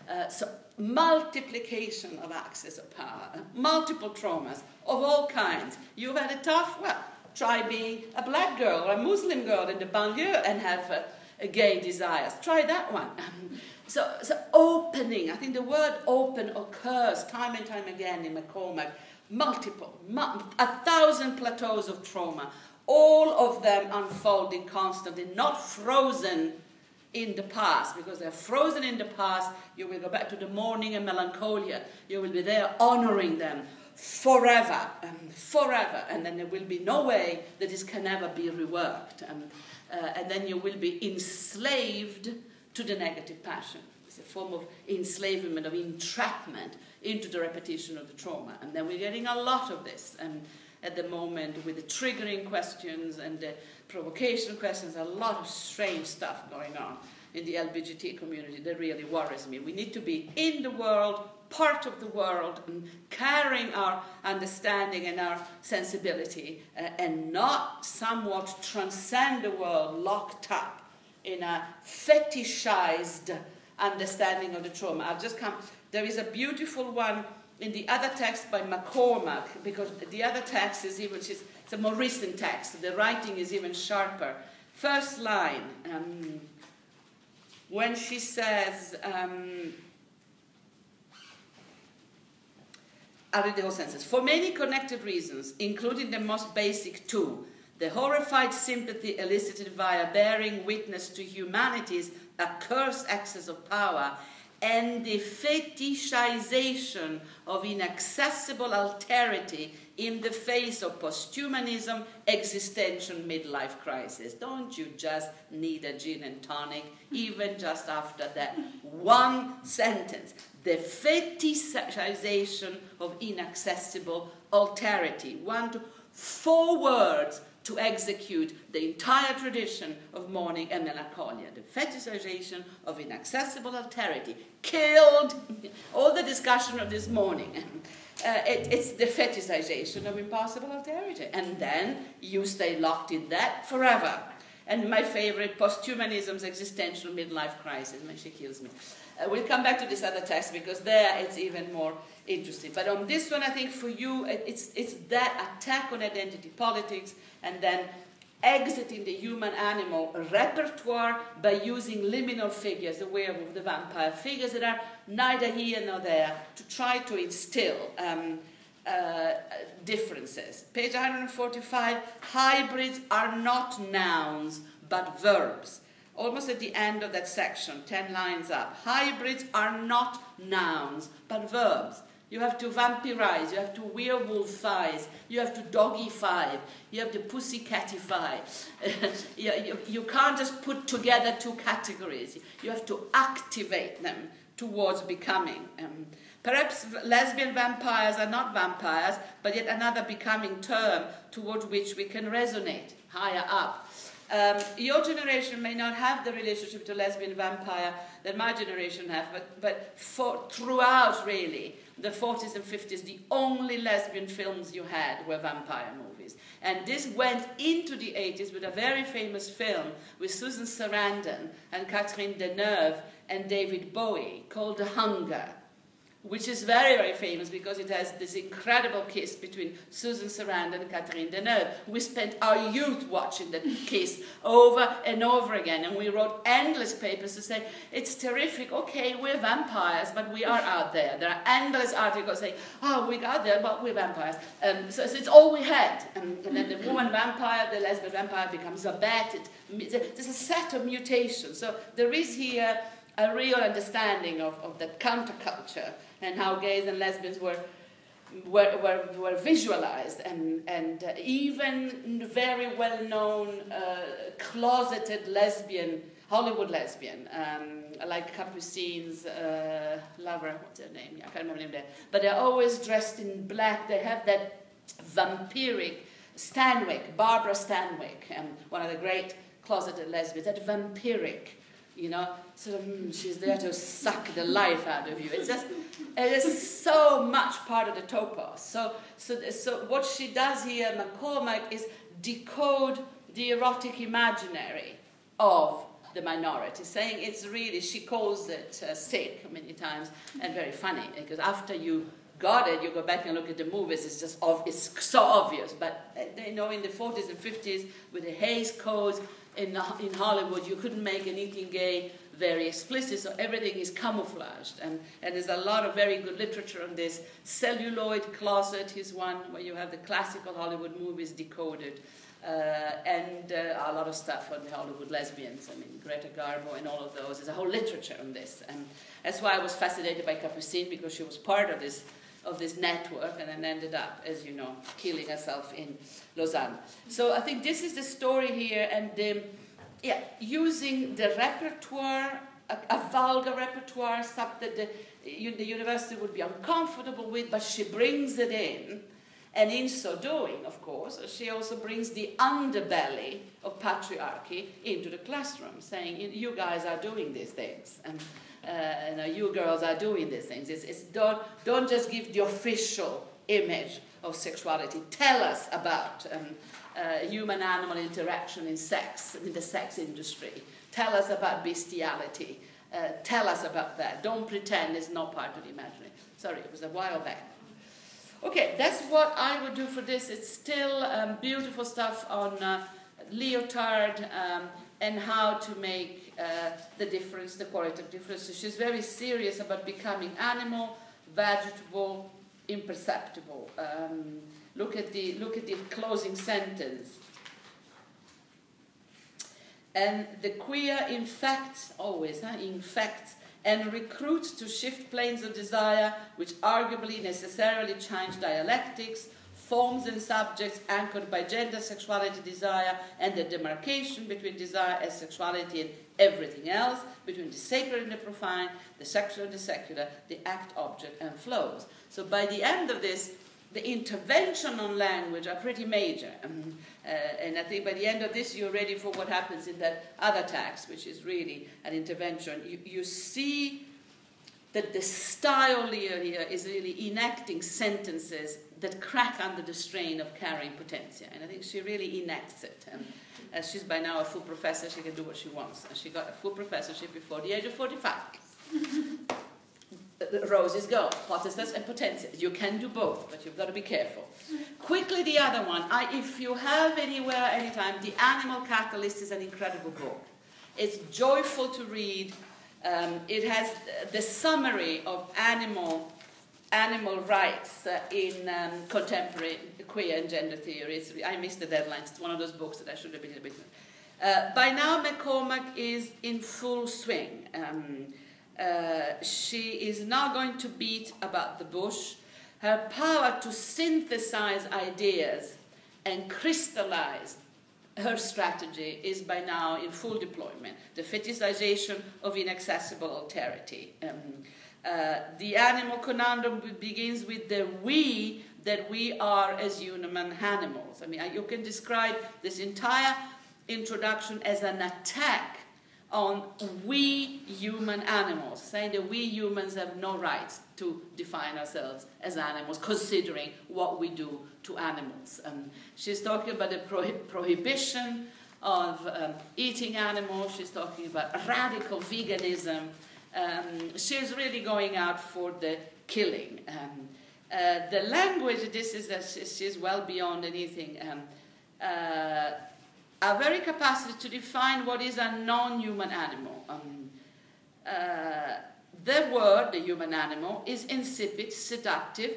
uh, so, multiplication of access of power, multiple traumas of all kinds. You've had a tough? Well, try being a black girl or a Muslim girl in the banlieue and have uh, gay desires. Try that one. so, so, opening, I think the word open occurs time and time again in MacCormack. Multiple, mu- a thousand plateaus of trauma, all of them unfolding constantly, not frozen in the past, because they're frozen in the past. You will go back to the mourning and melancholia. You will be there honoring them forever and forever, and then there will be no way that this can ever be reworked. And, uh, and then you will be enslaved to the negative passion. It's a form of enslavement, of entrapment into the repetition of the trauma. And then we're getting a lot of this at the moment with the triggering questions and the provocation questions, a lot of strange stuff going on in the LGBT community that really worries me. We need to be in the world, part of the world, and carrying our understanding and our sensibility, uh, and not somewhat transcend the world locked up in a fetishized understanding of the trauma. I've just come, there is a beautiful one in the other text by MacCormack, because the other text is even, it's a more recent text, the writing is even sharper. First line, um, when she says, um, I'll read the whole sentence. For many connected reasons, including the most basic two, the horrified sympathy elicited via bearing witness to humanity's accursed excess of power and the fetishization of inaccessible alterity in the face of posthumanism, existential midlife crisis. Don't you just need a gin and tonic, even just after that one sentence? The fetishization of inaccessible alterity. One to words to execute the entire tradition of mourning and melancholia, the fetishization of inaccessible alterity, killed all the discussion of this morning. Uh, it, it's the fetishization of impossible alterity. And then you stay locked in that forever. And my favorite, posthumanism's existential midlife crisis, when she kills me. Uh, we'll come back to this other text because there it's even more interesting. But on this one, I think for you, it's, it's that attack on identity politics and then exiting the human animal repertoire by using liminal figures, the werewolf, the vampire, figures that are neither here nor there, to try to instill um, uh, differences. Page 145 hybrids are not nouns but verbs. Almost at the end of that section, 10 lines up. Hybrids are not nouns but verbs. You have to vampirize, you have to werewolfize, you have to dogify, you have to pussycatify. you, you, you can't just put together two categories, you have to activate them towards becoming. Um, perhaps lesbian vampires are not vampires, but yet another becoming term toward which we can resonate higher up. Um, your generation may not have the relationship to lesbian vampire that my generation have, but, but for, throughout really the 40s and 50s, the only lesbian films you had were vampire movies. And this went into the 80s with a very famous film with Susan Sarandon and Catherine Deneuve and David Bowie called The Hunger which is very, very famous because it has this incredible kiss between Susan Sarandon and Catherine Deneuve. We spent our youth watching that kiss over and over again, and we wrote endless papers to say, it's terrific, okay, we're vampires, but we are out there. There are endless articles saying, oh, we're out there, but we're vampires. Um, so, so, it's all we had. And, and, then the woman vampire, the lesbian vampire becomes a bat. It, there's a set of mutations. So there is here a real understanding of, of the counterculture and how gays and lesbians were were, were, were visualized and, and uh, even very well-known uh, closeted lesbian Hollywood lesbian, um, like Capucine's uh, lover, what's her name? I can't remember her name there. But they're always dressed in black. They have that vampiric Stanwyck, Barbara Stanwyck, um, one of the great closeted lesbians, that vampiric, you know, sort of, mm, she's there to suck the life out of you. It's just, it is so much part of the topos. So, so, so what she does here, MacCormack, is decode the erotic imaginary of the minority, saying it's really, she calls it uh, sick many times and very funny because after you got it, you go back and look at the movies, it's just it's so obvious. But uh, you know, in the 40s and 50s, with the Hays Codes in, in Hollywood, you couldn't make anything gay very explicit, so everything is camouflaged. And, and there's a lot of very good literature on this. Celluloid Closet is one where you have the classical Hollywood movies decoded. Uh, and uh, a lot of stuff on the Hollywood lesbians. I mean, Greta Garbo and all of those. There's a whole literature on this. And that's why I was fascinated by Capucine because she was part of this of this network and then ended up, as you know, killing herself in Lausanne. So I think this is the story here, and um, yeah, using the repertoire, a, a vulgar repertoire, stuff that the, the university would be uncomfortable with, but she brings it in. And in so doing, of course, she also brings the underbelly of patriarchy into the classroom, saying, You guys are doing these things. And uh, you, know, you girls are doing these things. It's, it's don't, don't just give the official image of sexuality. Tell us about um, uh, human animal interaction in sex, in the sex industry. Tell us about bestiality. Uh, tell us about that. Don't pretend it's not part of the imaginary. Sorry, it was a while back. Okay, that's what I would do for this. It's still um, beautiful stuff on uh, Lyotard um, and how to make uh, the difference, the qualitative difference. So she's very serious about becoming animal, vegetable, imperceptible. Um, look at the look at the closing sentence. And the queer infects always, huh, infects and recruits to shift planes of desire, which arguably necessarily change dialectics, forms and subjects anchored by gender, sexuality, desire, and the demarcation between desire and sexuality and everything else, between the sacred and the profane, the sexual and the secular, the act, object, and flows. So by the end of this, the intervention on language are pretty major. Um, uh, and I think by the end of this, you're ready for what happens in that other text, which is really an intervention. You, you see that the style here, here is really enacting sentences that crack under the strain of carrying potentia. And I think she really enacts it. And she's by now a full professor, she can do what she wants. And she got a full professorship before the age of 45. Roses go, potestas and potentia. You can do both, but you've got to be careful. Quickly, the other one. I, if you have anywhere, anytime, The Animal Catalyst is an incredible book. It's joyful to read. Um, it has the summary of animal animal rights uh, in um, contemporary queer and gender theories. I missed the deadlines. It's one of those books that I should have been a bit. Uh, by now, MacCormack is in full swing. Um, uh, she is now going to beat about the bush. Her power to synthesize ideas and crystallize her strategy is by now in full deployment. The fetishization of inaccessible alterity. Um, uh, the animal conundrum begins with the we that we are as human animals. I mean, you can describe this entire introduction as an attack on we human animals, saying that we humans have no rights to define ourselves as animals, considering what we do to animals. Um, she's talking about the prohibition of um, eating animals, she's talking about radical veganism, um, she's really going out for the killing. Um, uh, the language, this is that she's well beyond anything. Um, uh, our very capacity to define what is a non-human animal. Um, uh, the word, the human animal, is insipid, seductive,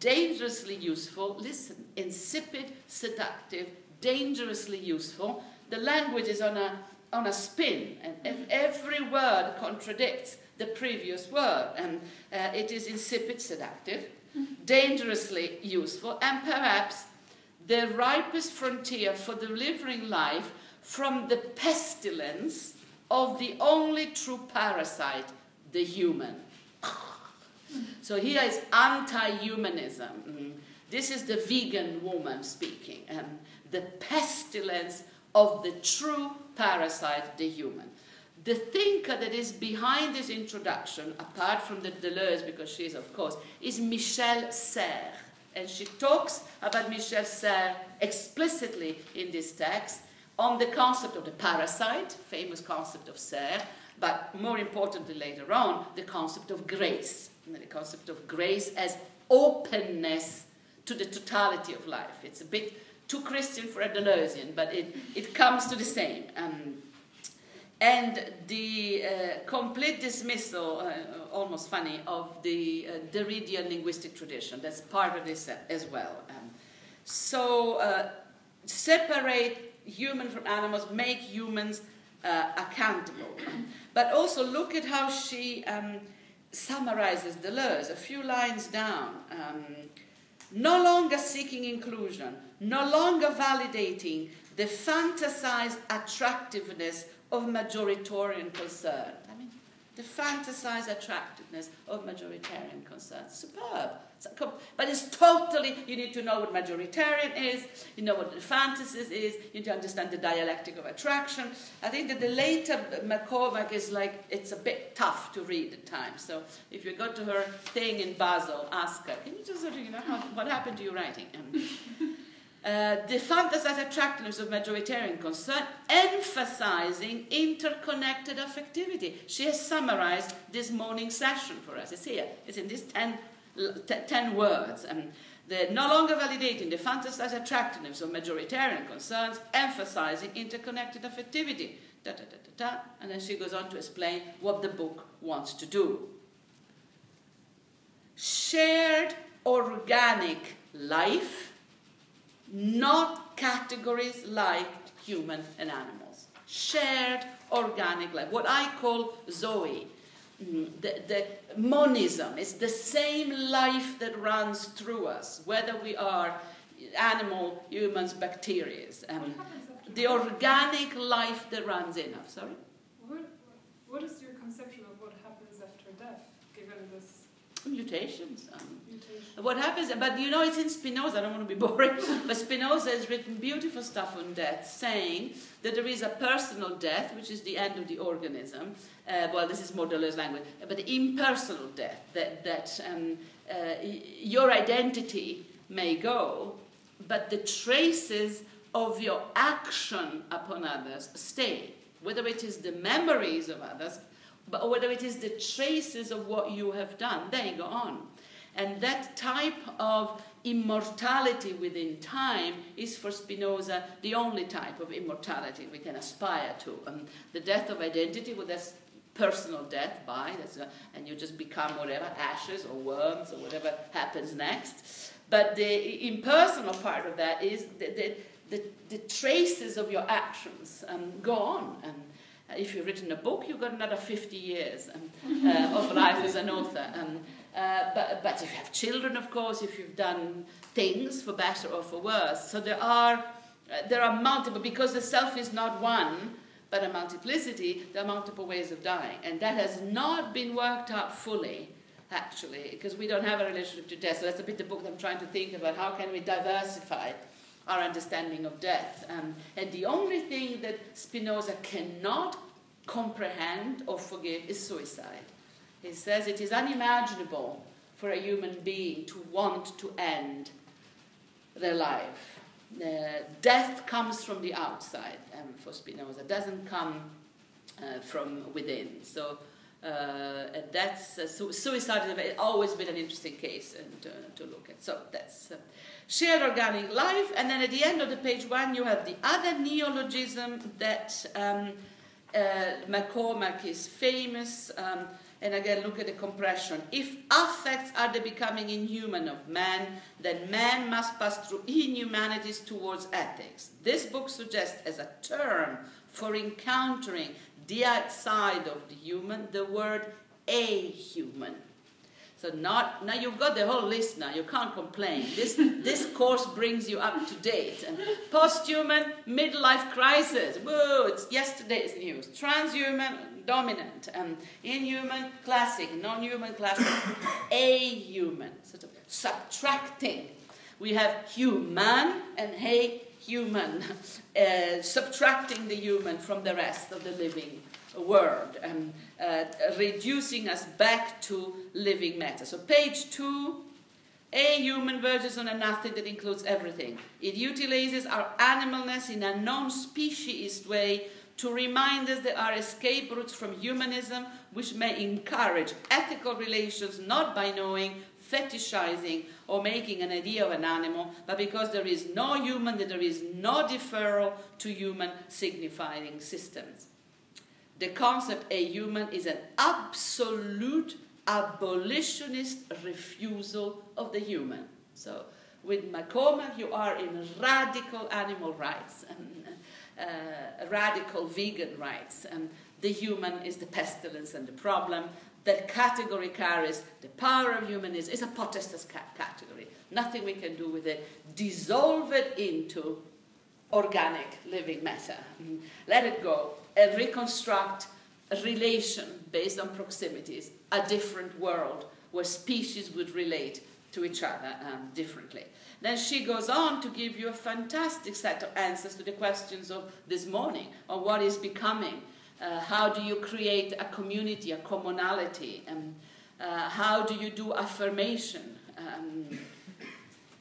dangerously useful. Listen, insipid, seductive, dangerously useful. The language is on a on a spin, and every word contradicts the previous word. And uh, it is insipid seductive, dangerously useful, and perhaps the ripest frontier for delivering life from the pestilence of the only true parasite, the human. So here is anti-humanism. Mm. This is the vegan woman speaking. Um, the pestilence of the true parasite, the human. The thinker that is behind this introduction, apart from the Deleuze, because she is, of course, is Michel Serres. And she talks about Michel Serres explicitly in this text on the concept of the parasite, famous concept of Serres, but more importantly later on, the concept of grace. The concept of grace as openness to the totality of life. It's a bit too Christian for a Deleuzian, but it, it comes to the same. Um, and the uh, complete dismissal, uh, almost funny, of the uh, Derridean linguistic tradition. That's part of this as well. Um, so, uh, separate human from animals, make humans uh, accountable. but also look at how she um, summarizes Deleuze, a few lines down. Um, no longer seeking inclusion, no longer validating the fantasized attractiveness of majoritarian concern. I mean, the fantasized attractiveness of majoritarian concern. Superb. But it's totally, you need to know what majoritarian is, you know what the fantasies is, you need to understand the dialectic of attraction. I think that the later MacCormack is like, it's a bit tough to read at times. So if you go to her thing in Basel, ask her, can you just sort of, you know, how, what happened to your writing? Um, uh, the fantasized attractiveness of majoritarian concern, emphasizing interconnected affectivity. She has summarized this morning session for us. It's here. It's in these 10, 10 words. Um, the no longer validating the fantasized attractiveness of majoritarian concerns, emphasizing interconnected affectivity. Da, da, da, da, and then she goes on to explain what the book wants to do. Shared organic life not categories like human and animals. Shared organic life, what I call Zoe. Mm, the, the monism is the same life that runs through us, whether we are animal, humans, bacteria. Um, the organic life that runs in us. Sorry? What, what is your conception of what happens after death, given this? Mutations. Um, what happens, but you know, it's in Spinoza, I don't want to be boring, but Spinoza has written beautiful stuff on death, saying that there is a personal death, which is the end of the organism. Uh, well, this is more Deleuze language, but the impersonal death, that, that um, uh, your identity may go, but the traces of your action upon others stay. Whether it is the memories of others, but whether it is the traces of what you have done, they go on. And that type of immortality within time is for Spinoza the only type of immortality we can aspire to. Um, the death of identity, well, that's personal death by, that's a, and you just become whatever, ashes or worms or whatever happens next. But the impersonal part of that is the, the, the, the traces of your actions um, go on. And if you've written a book, you've got another 50 years um, uh, of life as an author. Um, uh, but, but if you have children, of course, if you've done things for better or for worse. So there are, uh, there are multiple, because the self is not one, but a multiplicity, there are multiple ways of dying. And that has not been worked out fully, actually, because we don't have a relationship to death. So that's a bit the book I'm trying to think about. How can we diversify our understanding of death? Um, and the only thing that Spinoza cannot comprehend or forgive is suicide. He says it is unimaginable for a human being to want to end their life. Uh, death comes from the outside um, for Spinoza, it doesn't come uh, from within. So uh, that's uh, su- suicide has always been an interesting case and, uh, to look at. So that's uh, shared organic life, and then at the end of the page one, you have the other neologism that um, MacCormack is famous. Um, and again, look at the compression. If affects are the becoming inhuman of man, then man must pass through inhumanities towards ethics. This book suggests as a term for encountering the outside of the human the word a human. So not now you've got the whole list now. You can't complain. This this course brings you up to date. And post-human midlife crisis. Whoa! It's yesterday's news. Transhuman dominant. Um, inhuman classic. Non-human classic. A human. Sort of subtracting. We have human and hey human, uh, subtracting the human from the rest of the living world and uh, reducing us back to living matter. So, page two. A human verges on a nothing that includes everything. It utilizes our animalness in a non speciesist way to remind us there are escape routes from humanism which may encourage ethical relations not by knowing, fetishizing, or making an idea of an animal, but because there is no human, there is no deferral to human signifying systems. The concept a human is an absolute abolitionist refusal of the human. So, with MacCormack, you are in radical animal rights uh, radical vegan rights. And the human is the pestilence and the problem. That category carries the power of humanism. It's a potestas category. Nothing we can do with it. Dissolve it into organic living matter. Let it go and reconstruct a relation based on proximities, a different world where species would relate to each other um, differently. Then she goes on to give you a fantastic set of answers to the questions of this morning on what is becoming. Uh, how do you create a community, a commonality? Um, uh, how do you do affirmation? Um,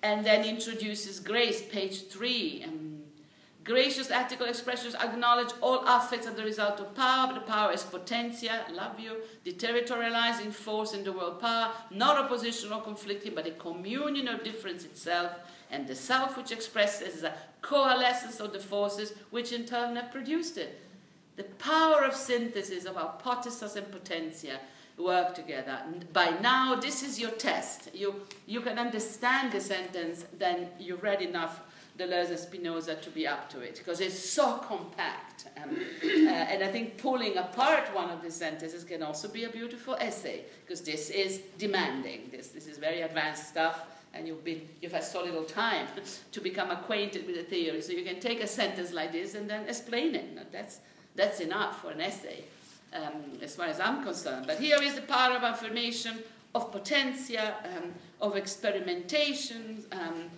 and then introduces grace, page three. Um, Gracious ethical expressions acknowledge all affects are the result of power, but the power is potentia, love you, deterritorializing force in the world power, not opposition or conflicting, but a communion of difference itself, and the self which expresses is a coalescence of the forces which in turn have produced it. The power of synthesis of our potestas and potentia work together. By now, this is your test. You, you can understand the sentence, then you've read enough Deleuze and Spinoza to be up to it because it's so compact. Um, uh, and I think pulling apart one of the sentences can also be a beautiful essay because this is demanding. This, this is very advanced stuff and you've, been, you've had so little time to become acquainted with the theory. So you can take a sentence like this and then explain it. That's, that's enough for an essay um, as far as I'm concerned. But here is the power of affirmation, of potentia, um, of experimentation. Um,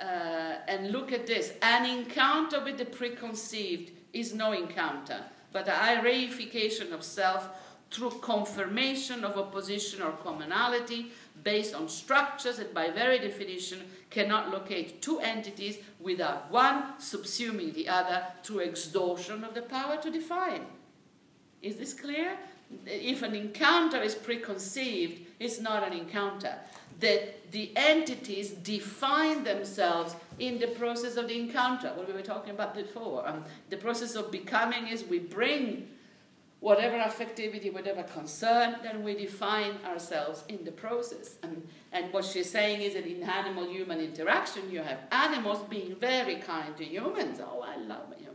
uh, and look at this an encounter with the preconceived is no encounter, but a reification of self through confirmation of opposition or commonality based on structures that, by very definition, cannot locate two entities without one subsuming the other through extortion of the power to define. Is this clear? If an encounter is preconceived, it's not an encounter that the entities define themselves in the process of the encounter, what we were talking about before. Um, the process of becoming is we bring whatever affectivity, whatever concern, then we define ourselves in the process. And, and what she's saying is that in animal human interaction, you have animals being very kind to humans. Oh, I love you.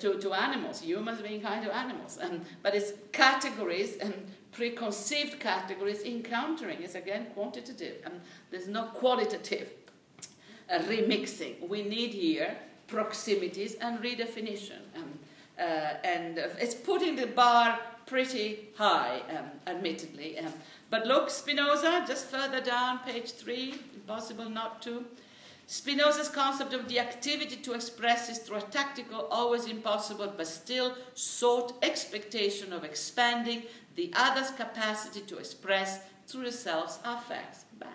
To, to animals, humans being kind to animals. And, but it's categories and preconceived categories encountering is again quantitative and there's no qualitative uh, remixing. We need here proximities and redefinition. Um, uh, and it's putting the bar pretty high, um, admittedly. Um, but look, Spinoza, just further down, page three, impossible not to. Spinoza's concept of the activity to express is through a tactical, always impossible, but still sought expectation of expanding the other's capacity to express through the self's affects. Bang,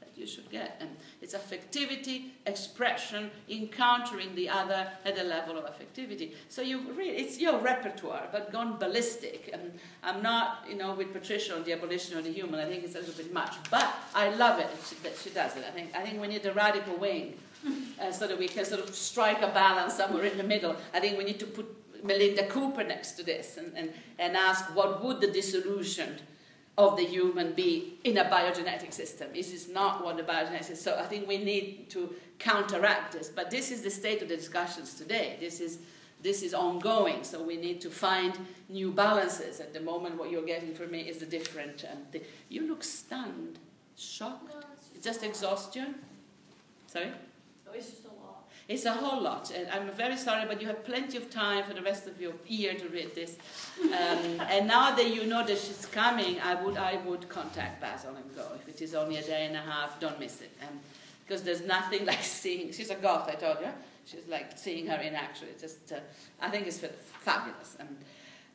that you should get. And it's affectivity, expression, encountering the other at the level of affectivity. So you really, it's your repertoire, but gone ballistic. And I'm not, you know, with Patricia on the abolition of the human. I think it's a little bit much, but I love it that she does it. I think I think we need a radical wing. Uh, so that we can sort of strike a balance somewhere in the middle. I think we need to put Melinda Cooper next to this and, and, and ask what would the dissolution of the human be in a biogenetic system. This is not what the biogenetic is. So I think we need to counteract this. But this is the state of the discussions today. This is this is ongoing, so we need to find new balances. At the moment, what you're getting from me is the different. And the, you look stunned, shocked, No, it's just, just exhaustion. Sorry? No, it's a lot. It's a whole lot, and I'm very sorry, but you have plenty of time for the rest of your year to read this. Um, and now that you know that she's coming, I would I would contact Basel and go. If it is only a day and a half, don't miss it, um, because there's nothing like seeing. She's a goth, I told you. She's like seeing her in action. It's just, uh, I think it's fabulous. And,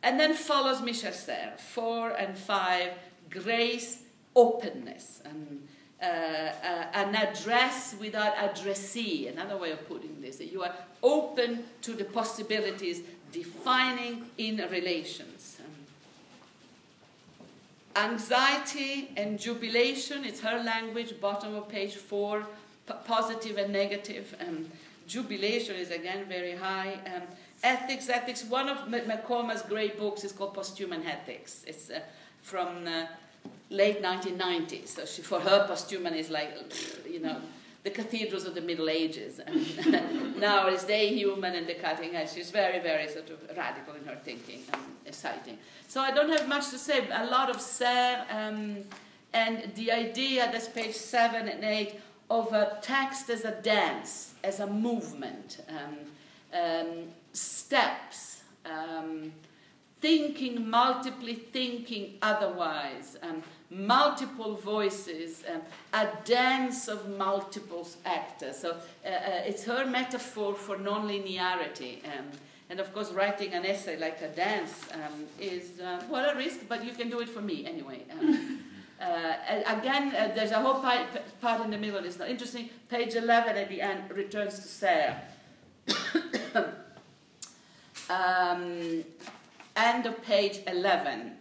and then follows Michel Serres, four and five, grace, openness. And, uh, uh, an address without addressee, another way of putting this. You are open to the possibilities defining in relations. Anxiety and jubilation, it's her language, bottom of page four, positive and negative. Um, jubilation is again very high. Um, ethics, ethics, one of MacCormack's great books is called Posthuman Ethics. It's uh, from uh, late 1990s. So she, for her, posthuman is like, you know, the cathedrals of the Middle Ages. And now it's they human and the cutting edge. She's very, very sort of radical in her thinking and exciting. So I don't have much to say. A lot of Serres um, and the idea, that's page seven and eight, of a text as a dance, as a movement, um, um, steps. Um, thinking multiply, thinking otherwise, um, multiple voices, um, a dance of multiple actors. So uh, uh, it's her metaphor for nonlinearity. Um, and of course, writing an essay like a dance um, is, uh, well, a risk, but you can do it for me anyway. Um, uh, again, uh, there's a whole part, part in the middle that's not interesting. Page 11 at the end returns to Sarah. um, end of page 11.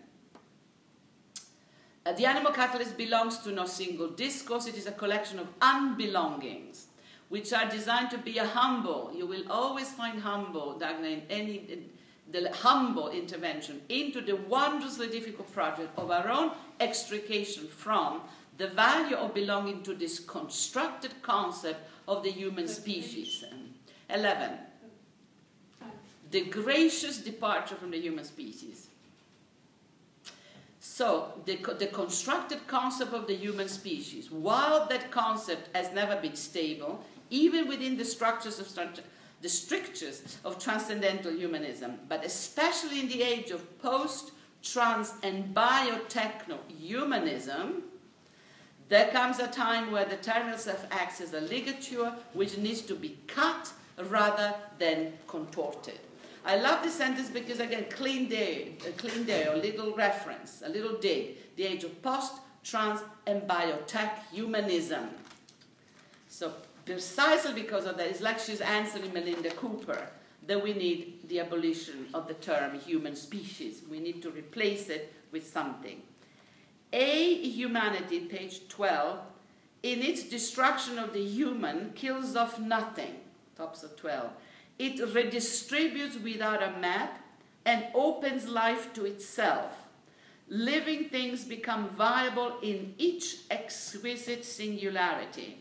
Uh, the animal catalyst belongs to no single discourse. It is a collection of unbelongings, which are designed to be a humble. You will always find humble, Dagna, in any in the humble intervention into the wondrously difficult project of our own extrication from the value of belonging to this constructed concept of the human species. Um, 11 the gracious departure from the human species. So, the, the constructed concept of the human species, while that concept has never been stable, even within the structures of the strictures of transcendental humanism, but especially in the age of post, trans, and biotechno humanism, there comes a time where the terminal self acts as a ligature which needs to be cut rather than contorted. I love this sentence because again, clean day, a clean day, a little reference, a little dig. The age of post, trans, and biotech humanism. So precisely because of that, it's like she's answering Melinda Cooper that we need the abolition of the term human species. We need to replace it with something. A humanity, page 12, in its destruction of the human, kills off nothing, tops of 12. It redistributes without a map and opens life to itself. Living things become viable in each exquisite singularity.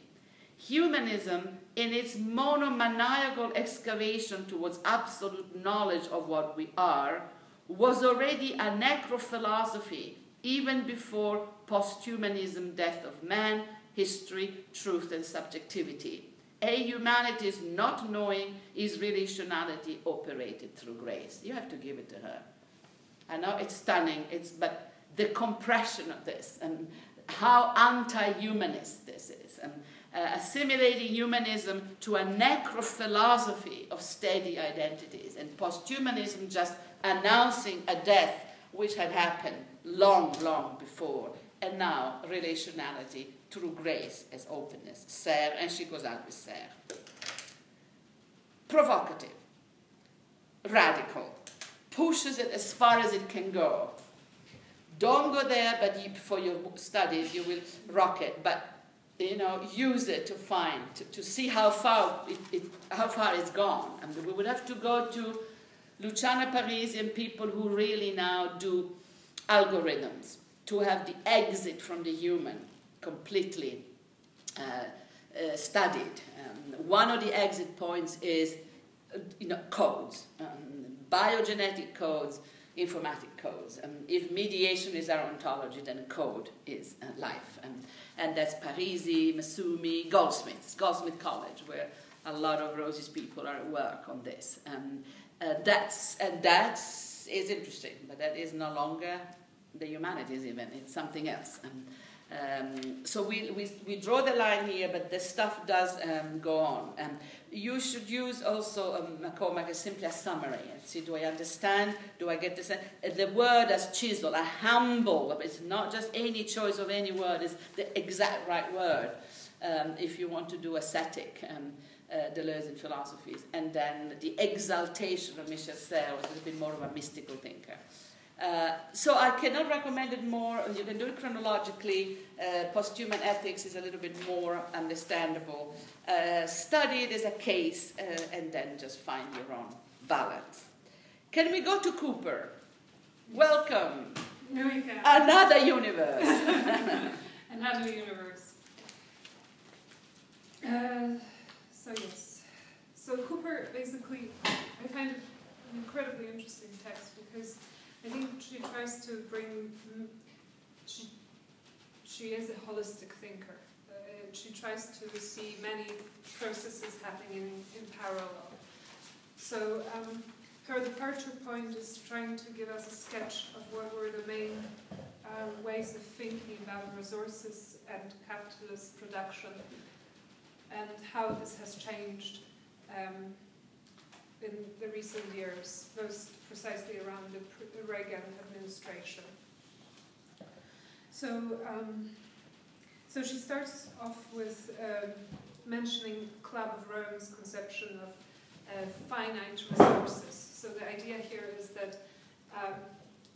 Humanism, in its monomaniacal excavation towards absolute knowledge of what we are, was already a necrophilosophy even before posthumanism, death of man, history, truth, and subjectivity. A humanity's not knowing is relationality operated through grace. You have to give it to her. I know it's stunning, it's, but the compression of this and how anti-humanist this is, and uh, assimilating humanism to a necrophilosophy of steady identities, and posthumanism just announcing a death which had happened long, long before, and now relationality through grace as openness. Serres, and she goes out with Serres. Provocative, radical, pushes it as far as it can go. Don't go there, but you, for your studies you will rock it. But you know, use it to find, to, to see how far it, it, how far it's gone. I And we would have to go to Luciana Parisian people who really now do algorithms to have the exit from the human completely uh, uh, studied. Um, one of the exit points is uh, you know, codes, um, biogenetic codes, informatic codes. Um, if mediation is our ontology, then code is uh, life. And, that's Parisi, Massumi, Goldsmith, Goldsmith College, where a lot of Rosie's people are at work on this. Um, uh, that's, and that is interesting, but that is no longer the humanities even, it's something else. Um, um, so we, we, we draw the line here, but the stuff does um, go on. Um, you should use also um, MacCormack as simply a summary and see do I understand, do I get this? Uh, the word as chisel, a humble, it's not just any choice of any word, it's the exact right word um, if you want to do ascetic. Um, uh, Deleuze in philosophies, and then the exaltation of Michel Serres a little bit more of a mystical thinker. Uh, so I cannot recommend it more. You can do it chronologically. Uh, posthuman ethics is a little bit more understandable. Uh, study it as a case, uh, and then just find your own balance. Can we go to Cooper? Welcome. No, you can't. Another universe. Another universe. Uh, so yes. So Cooper basically, I find it an incredibly interesting text because I think she tries to bring. She, she is a holistic thinker. Uh, she tries to see many processes happening in, in parallel. So um, her departure point is trying to give us a sketch of what were the main uh, ways of thinking about resources and capitalist production and how this has changed um, in the recent years, most precisely around the Reagan administration. So, um, so she starts off with um, mentioning Club of Rome's conception of uh, finite resources. So the idea here is that um,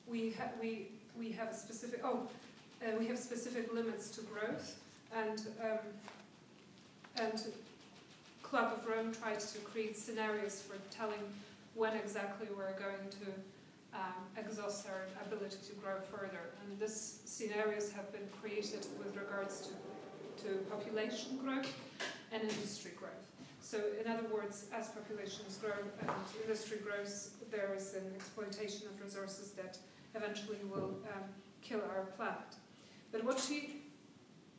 we, ha- we, we have specific oh uh, we have specific limits to growth and um, and Club of Rome tried to create scenarios for telling when exactly we're going to um, exhaust our ability to grow further. And these scenarios have been created with regards to, to population growth and industry growth. So, in other words, as populations grow and industry grows, there is an exploitation of resources that eventually will um, kill our planet. But what she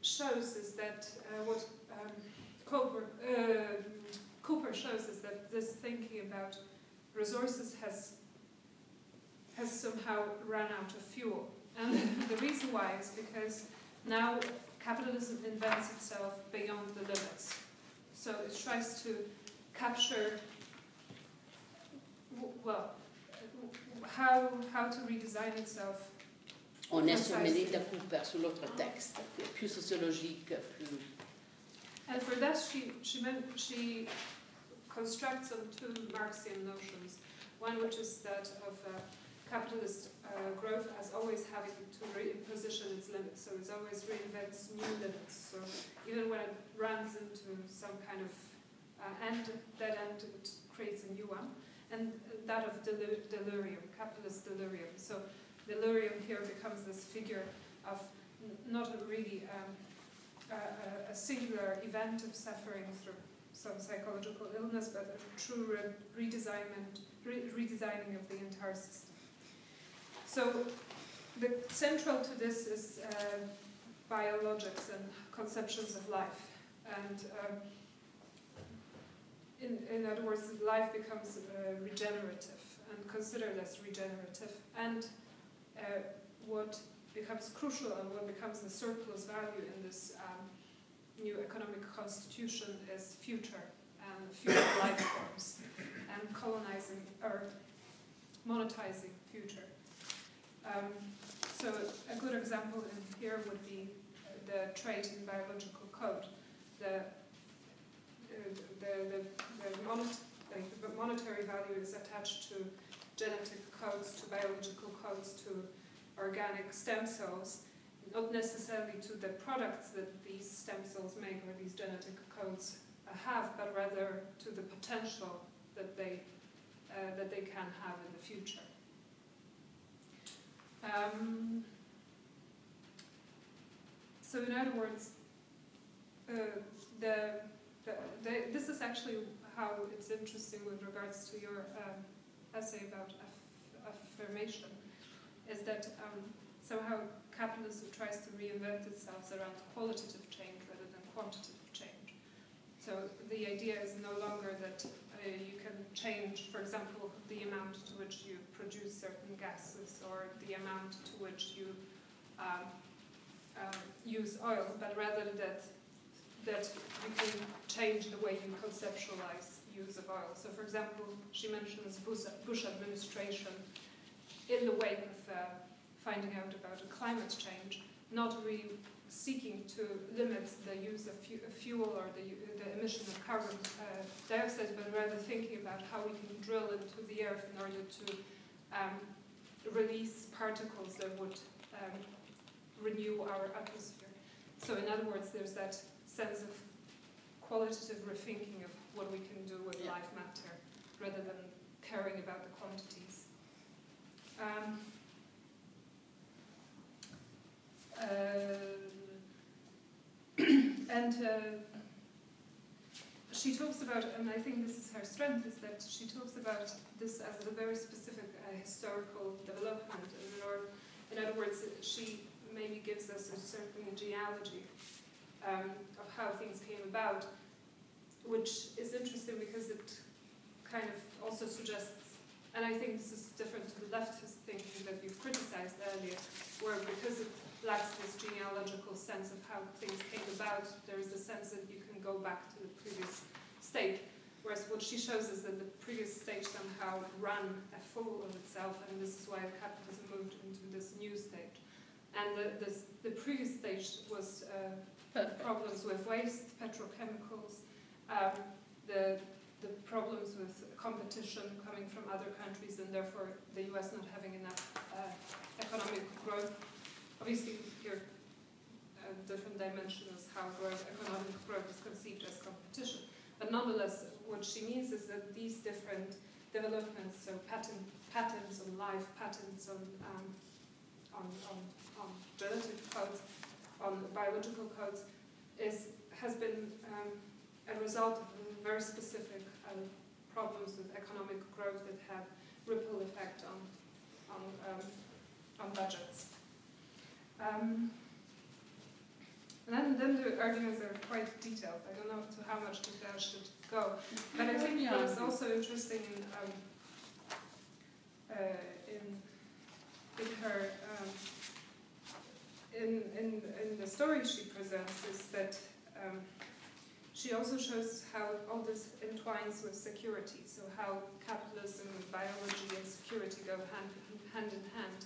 shows is that uh, what um, Cooper, uh, Cooper shows us that this thinking about resources has has somehow run out of fuel. And the reason why is because now capitalism invents itself beyond the limits. So it tries to capture, well, how, how to redesign itself. On est sur Melinda Cooper, sur l'autre texte, plus sociologique, plus and for that, she, she, meant, she constructs on two Marxian notions. One, which is that of uh, capitalist uh, growth as always having to reposition its limits. So it always reinvents new limits. So even when it runs into some kind of uh, end, dead end, it creates a new one. And that of delirium, capitalist delirium. So delirium here becomes this figure of not really um, a, singular event of suffering through some psychological illness, but a true re- redesign re- redesigning of the entire system. So, the central to this is uh, biologics and conceptions of life, and um, in, in other words, life becomes uh, regenerative and considered as regenerative, and uh, what becomes crucial and what becomes the surplus value in this um, new economic constitution is future and future life forms and colonizing or monetizing future. Um, so a good example in here would be the trait in biological code. The, uh, the, the, the, monet, the monetary value is attached to genetic codes, to biological codes, to organic stem cells, not necessarily to the products that these stem cells make or these genetic codes have, but rather to the potential that they, uh, that they can have in the future. Um, so in other words, uh, the, the, the, this is actually how it's interesting with regards to your um, essay about aff- affirmation is that um, somehow capitalism tries to reinvent itself around qualitative change rather than quantitative change. So the idea is no longer that uh, you can change, for example, the amount to which you produce certain gases or the amount to which you um, um, use oil, but rather that that you can change the way you conceptualize use of oil. So, for example, she mentions Bush, administration in the wake of uh, finding out about climate change, not really seeking to limit the use of fu fuel or the, the, emission of carbon uh, dioxide, but rather thinking about how we can drill into the earth in order to um, release particles that would um, renew our atmosphere. So, in other words, there's that sense of qualitative rethinking of what we can do with yeah. life matter rather than caring about the quantities. Um, uh, and uh, she talks about, and I think this is her strength, is that she talks about this as a very specific uh, historical development. In, in other words, she maybe gives us a certain genealogy um, of how things came about, which is interesting because it kind of also suggests, and I think this is different to the leftist thinking that you've criticized earlier, where because it lacks this genealogical sense of how things came about, there is a sense that you can go back to the previous state. Whereas what she shows is that the previous stage somehow ran a full of itself, and this is why capitalism moved into this new stage. And the, this, the previous stage was uh, problems with waste, petrochemicals, um, the, the problems with competition coming from other countries, and therefore the US not having enough uh, economic growth. Obviously, here, a different dimension is how growth, economic growth is conceived as competition. But nonetheless, what she means is that these different developments, so patent, patents on life, patents on, um, on, on, on genetic codes, on biological codes, is, has been um, a result of very specific um, problems with economic growth that have ripple effect on, on, um, on budgets. Um, and then, then the arguments are quite detailed. I don't know to how much detail should go. But I think what is also interesting in, um, uh, in, in her um, in, in, in the story she presents is that um, she also shows how all this entwines with security, so how capitalism, biology, and security go hand, hand in hand,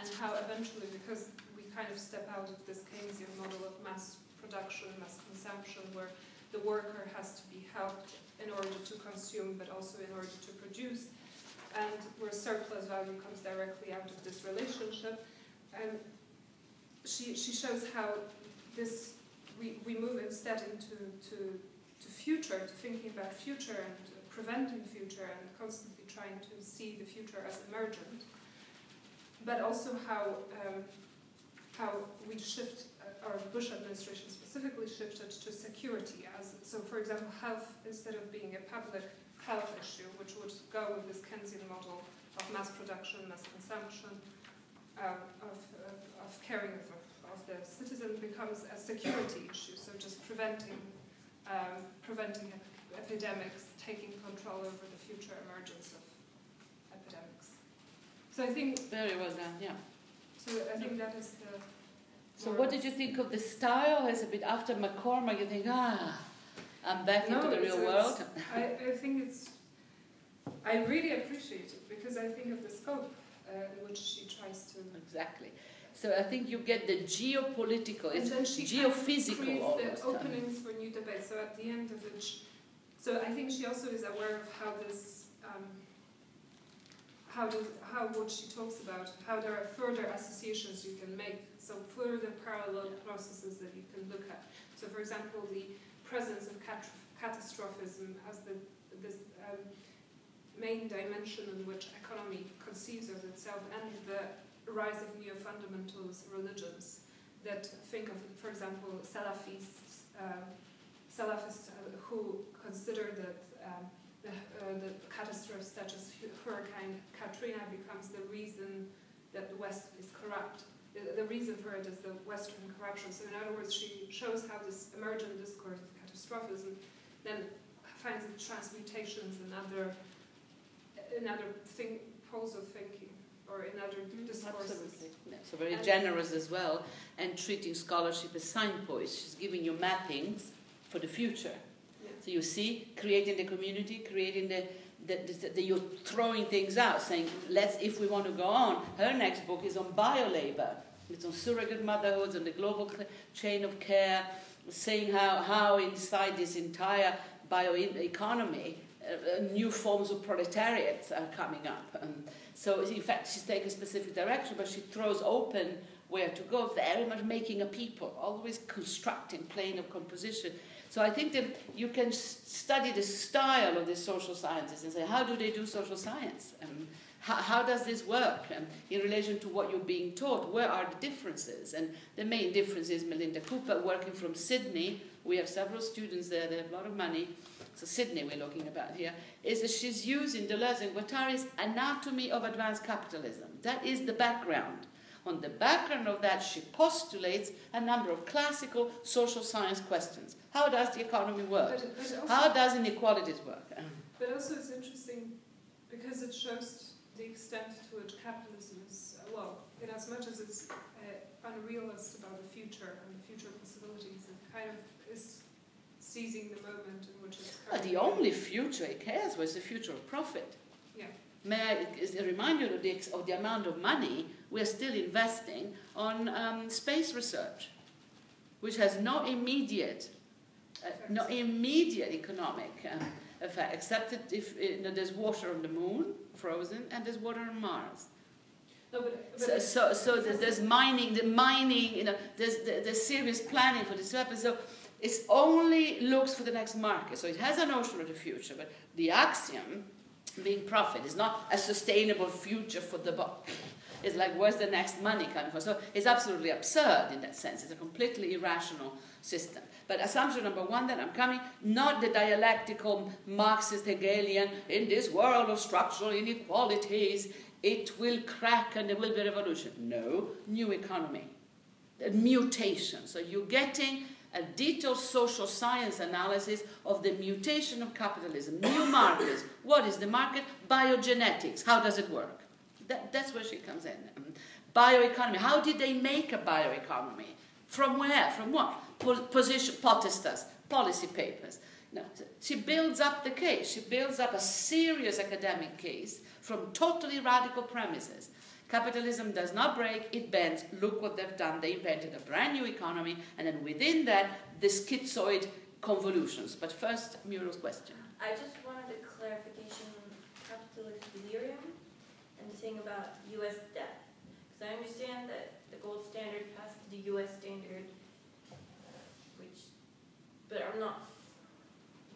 and how eventually, because kind of step out of this Keynesian model of mass production, mass consumption, where the worker has to be helped in order to consume, but also in order to produce, and where surplus value comes directly out of this relationship. And she, she shows how this we, we move instead into to, to future, to thinking about future and preventing future and constantly trying to see the future as emergent. But also how, um, how we shift, uh, our Bush administration specifically shifted to security. as So for example, health, instead of being a public health issue, which would go with this Keynesian model of mass production, mass consumption, um, of, of, of caring for the citizen becomes a security issue, so just preventing, um, preventing epidemics, taking control over the future emergence of epidemics. So I think... Very well done, yeah. So I think that is the... So what did you think of the style? As a bit after MacCormack, you think, ah, I'm back no, into the real world? I, I think it's... I really appreciate it because I think of the scope uh, in which she tries to... Exactly. So I think you get the geopolitical, it's geophysical. Kind of the openings for new debates. So at the end of it, so I think she also is aware of how this, um, how does, how what she talks about, how there are further associations you can make. So further parallel processes that you can look at. So for example, the presence of cat catastrophism as the this um, main dimension in which economy conceives of itself and the rise of neo-fundamentalist religions that think of, for example, Salafists, uh, Salafists uh, who consider that um, the uh, catastrophes such as Hurricane Katrina becomes the reason that the West is corrupt. The, the reason for it is the Western corruption. So in other words, she shows how this emergent discourse of catastrophism then finds its transmutations in other, in other thing, poles of thinking or in other mm, discourses. Absolutely. Yeah, so very generous as well, and treating scholarship as signposts. She's giving you mappings for the future. So you see, creating the community, creating the, the, the, the, you're throwing things out, saying, let's, if we want to go on, her next book is on biolabor. It's on surrogate motherhoods and the global chain of care, saying how, how inside this entire bioeconomy, uh, uh, new forms of proletariat are coming up. Um, so in fact, she's taken a specific direction, but she throws open where to go, very much making a people, always constructing, plane of composition. So I think that you can study the style of the social scientists and say, how do they do social science? Um, how, how does this work um, in relation to what you're being taught? Where are the differences? And the main difference is Melinda Cooper working from Sydney. We have several students there, they have a lot of money. So Sydney we're looking about here, is that she's using Deleuze and Guattari's anatomy of advanced capitalism. That is the background. On the background of that, she postulates a number of classical social science questions. How does the economy work? But, but, also, How does inequalities work? but also it's interesting because it shows the extent to which capitalism is, uh, well, in as much as it's uh, unrealist about the future and the future possibilities, it kind of is seizing the moment in which it's But the only future it cares was the future of profit. Yeah. May I remind you of the, of the amount of money we're still investing on um, space research, which has no immediate, uh, no immediate economic um, effect, except that if uh, you know, there's water on the moon, frozen, and there's water on Mars. No, but, but So, so, so there's, there's mining, the mining, you know, there's, there's serious planning for this weapon. So it only looks for the next market. So it has a notion of the future, but the axiom being profit is not a sustainable future for the book. It's like, where's the next money coming from? So it's absolutely absurd in that sense. It's a completely irrational system. But assumption number one that I'm coming, not the dialectical Marxist Hegelian, in this world of structural inequalities, it will crack and there will be revolution. No, new economy, mutation. So you're getting a detailed social science analysis of the mutation of capitalism, new markets. What is the market? Biogenetics. How does it work? That, that's where she comes in. Um, bioeconomy. How did they make a bioeconomy? From where? From what? Po- position, potestas, policy papers. No, she builds up the case. She builds up a serious academic case from totally radical premises. Capitalism does not break, it bends. Look what they've done. They invented a brand new economy, and then within that, the schizoid convolutions. But first, Muriel's question. I just wanted a clarification on capitalist delirium and thing about U.S. debt. Because I understand that the gold standard passed the U.S. standard, which, but I'm not.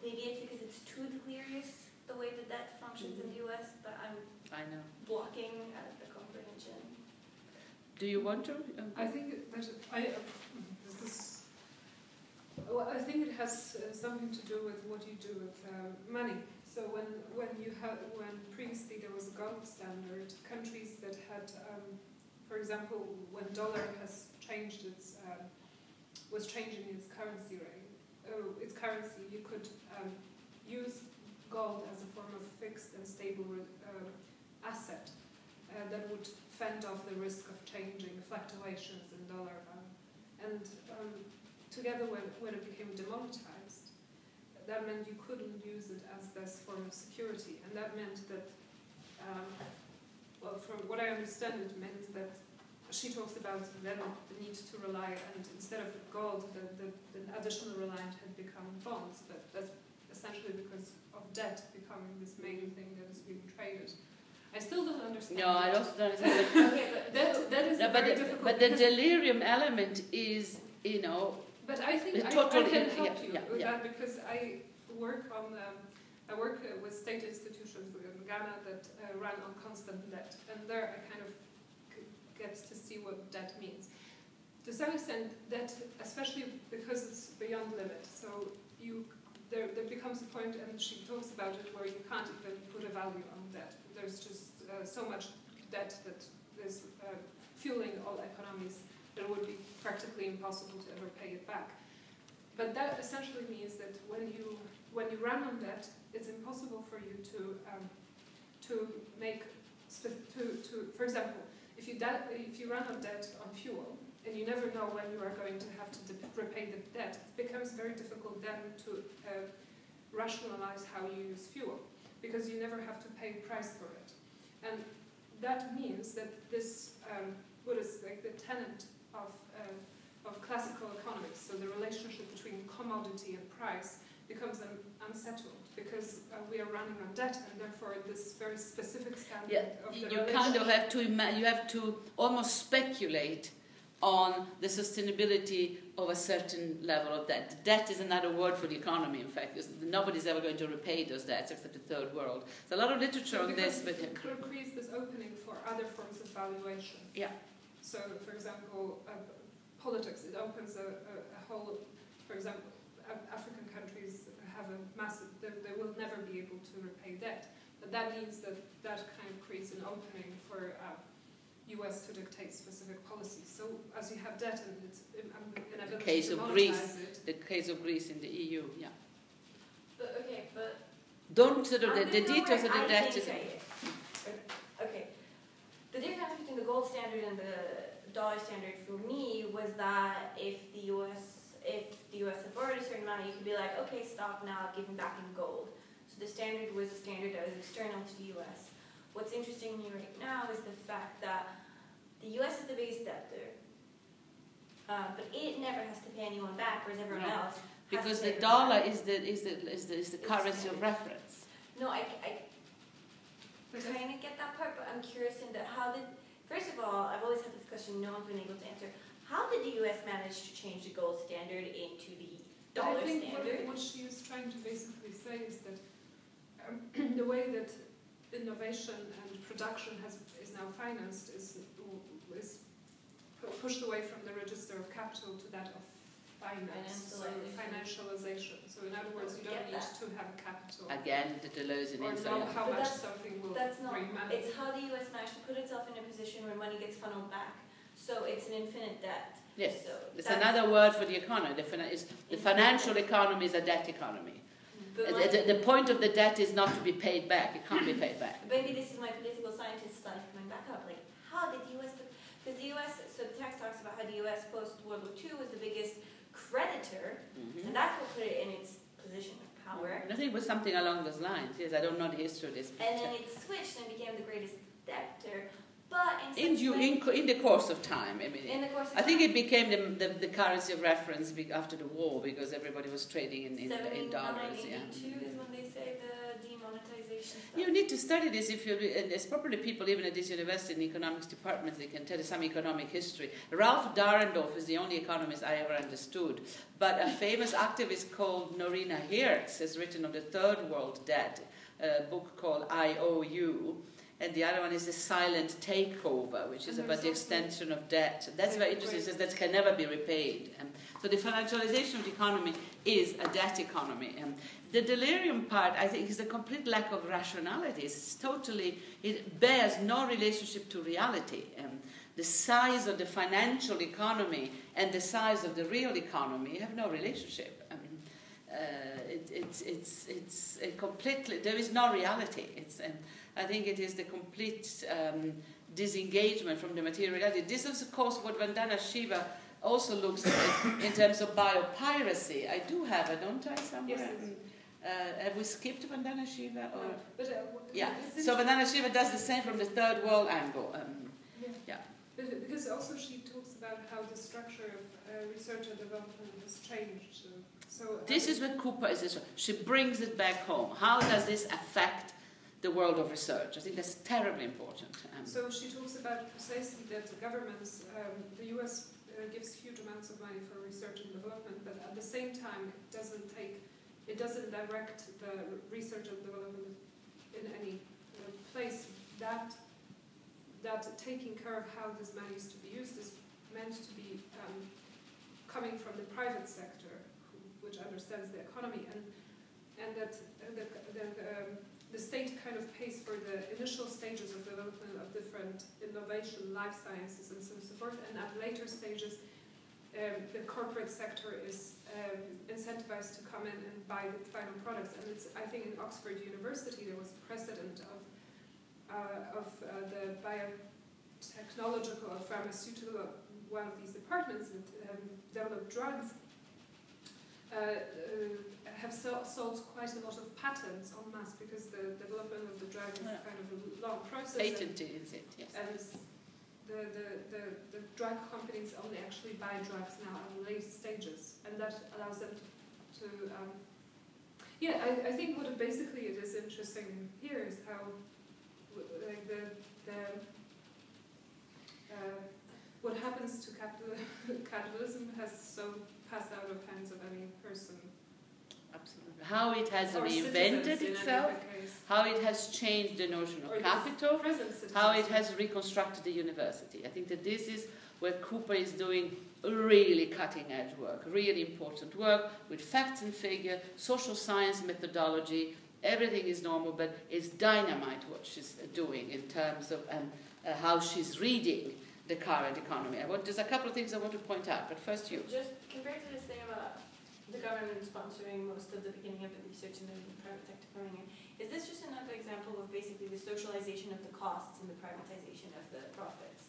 Maybe it's because it's too delirious the way that that functions in the U.S. But I'm I know. blocking at the comprehension. Do you want to? Um, I think that I, uh, is well, I think it has uh, something to do with what you do with um, money. So when, when you had, when previously there was a gold standard, countries that had, um, for example, when dollar has changed its, um, was changing its currency rate, oh, its currency, you could um, use gold as a form of fixed and stable uh, asset uh, that would fend off the risk of changing fluctuations in dollar value. And um, together, when, when it became demonetized, that meant you couldn't use it as this form of security. And that meant that, um, well, from what I understand, it meant that she talks about then the need to rely, and instead of gold, the, the, the additional reliant had become bonds. But that's essentially because of debt becoming this main thing that is being traded. I still don't understand. no, I also don't understand. okay, but That, that is No, but the, but the delirium element is, you know, But I think I, I can help yeah, you yeah, with yeah. that because I work on um, I work uh, with state institutions in Ghana that uh, run on constant debt, and there I kind of c- get to see what debt means. To some extent, debt, especially because it's beyond limit, so you there, there becomes a point, and she talks about it, where you can't even put a value on debt. There's just uh, so much debt that is uh, fueling all economies it would be practically impossible to ever pay it back. But that essentially means that when you when you run on debt, it's impossible for you to um, to make to, to for example, if you if you run on debt on fuel and you never know when you are going to have to repay the debt, it becomes very difficult then to uh, rationalize how you use fuel because you never have to pay price for it. And that means that this, um, what is like the tenet of, uh, of classical economics, so the relationship between commodity and price, becomes un unsettled because uh, we are running on debt and therefore this very specific standard yeah, of the you kind of have to you have to almost speculate on the sustainability of a certain level of debt. Debt is another word for the economy, in fact. Nobody's ever going to repay those debts except the third world. There's a lot of literature so on this. But it could increase this opening for other forms of valuation. Yeah. So, for example, uh, politics, it opens a, a, a, whole, for example, African countries have a massive, they, they will never be able to repay debt. But that means that that kind of creates an opening for uh, US to dictate specific policies. So as you have debt and it's inevitable the case of Greece, it, the case of Greece in the EU, yeah. But okay, but don't sort of the, the details of the debt is. Okay, the difference between the gold standard and the dollar standard for me was that if the US if the US had borrowed a certain amount, you could be like, okay, stop now, give them back in gold. So the standard was a standard that was external to the US. What's interesting to me right now is the fact that the U.S. is the biggest debtor, uh, but it never has to pay anyone back, whereas everyone right. else. Because the dollar is the is the is the, is the currency of reference. No, I, I kind to get that part, but I'm curious into how did. First of all, I've always had this question no one's been able to answer. How did the U.S. manage to change the gold standard into the dollar I think standard? What, what she is trying to basically say is that um, the way that innovation and production has, is now financed is, is pushed away from the register of capital to that of finance, so financialization. So in other words, you don't need that. to have capital. Again, the Deleuze Or know how but much something will that's not, bring money. It's how the US managed to put itself in a position where money gets funneled back. So it's an infinite debt. Yes, so it's another word for the economy. The, is, the financial economy is a debt economy. The, the, the, point of the debt is not to be paid back. It can't be paid back. Maybe this is my political scientist side coming back up. Like, how did the U.S. Because the U.S. So the text talks about how the U.S. post World War II was the biggest creditor, mm-hmm. and that what put it in its position of power. I think it was something along those lines. Yes, I don't know the history of this. And then it switched and became the greatest debtor. But in, in, you, in, in, the course of time, I mean, in the course I think it became the, the, the, currency of reference after the war because everybody was trading in, in, in dollars. Yeah. is when they say the demonetization. You need to study this if you, and there's probably people even at this university in the economics department they can tell you some economic history. Ralph Dahrendorf is the only economist I ever understood, but a famous activist called Noreena Hertz has written on the third world debt, a book called IOU and the other one is the silent takeover, which is about the extension of debt. That's very interesting. Says that can never be repaid. Um, so the financialization of the economy is a debt economy. Um, the delirium part, I think, is a complete lack of rationality. It's totally, it bears no relationship to reality. Um, the size of the financial economy and the size of the real economy have no relationship. Um, uh, it, it's, it's, it's completely, there is no reality. It's, um, I think it is the complete um, disengagement from the material reality. This is, of course, what Vandana Shiva also looks at it in terms of biopiracy. I do have it, don't I, somewhere? Yes, uh, have we skipped Vandana Shiva? Or? No, but, uh, yeah, so Vandana Shiva does the same from the third world angle. Um, yeah. yeah. But because also she talks about how the structure of uh, research and development has changed. So, this is what Cooper is. She brings it back home. How does this affect the world of research. I think that's terribly important. Um, so she talks about precisely that the governments, um, the US uh, gives huge amounts of money for research and development, but at the same time it doesn't take, it doesn't direct the research and development in any uh, place. That that taking care of how this money is to be used is meant to be um, coming from the private sector, who, which understands the economy and and that uh, the, the, um, the state kind of pays for the initial stages of development of different innovation, life sciences, and so forth, and at later stages, um, the corporate sector is um, incentivized to come in and buy the final products. And it's, I think, in Oxford University there was precedent of uh, of uh, the biotechnological or pharmaceutical one of these departments that um, develop drugs uh, uh, have so sold quite a lot of patents en masse because the development of the drug is Yeah. kind of a long process. and- Patented is it? Yes. and the, the, the, the drug companies only actually buy drugs now at late stages, and that allows them to, to um, yeah, I, I think what basically it is interesting here is how, like the, the uh, what happens to capital, capitalism has so passed out of hands of any person Absolutely. How it has or reinvented citizens in any itself, how it has changed the notion of the capital, how it has reconstructed the university. I think that this is where Cooper is doing really cutting edge work, really important work with facts and figure, social science methodology. Everything is normal, but it's dynamite what she's doing in terms of um, uh, how she's reading the current economy. I want, there's a couple of things I want to point out, but first you. Just compared to this thing about the government sponsoring most of the beginning of the research and then the private sector coming in, is this just another example of basically the socialization of the costs and the privatization of the profits?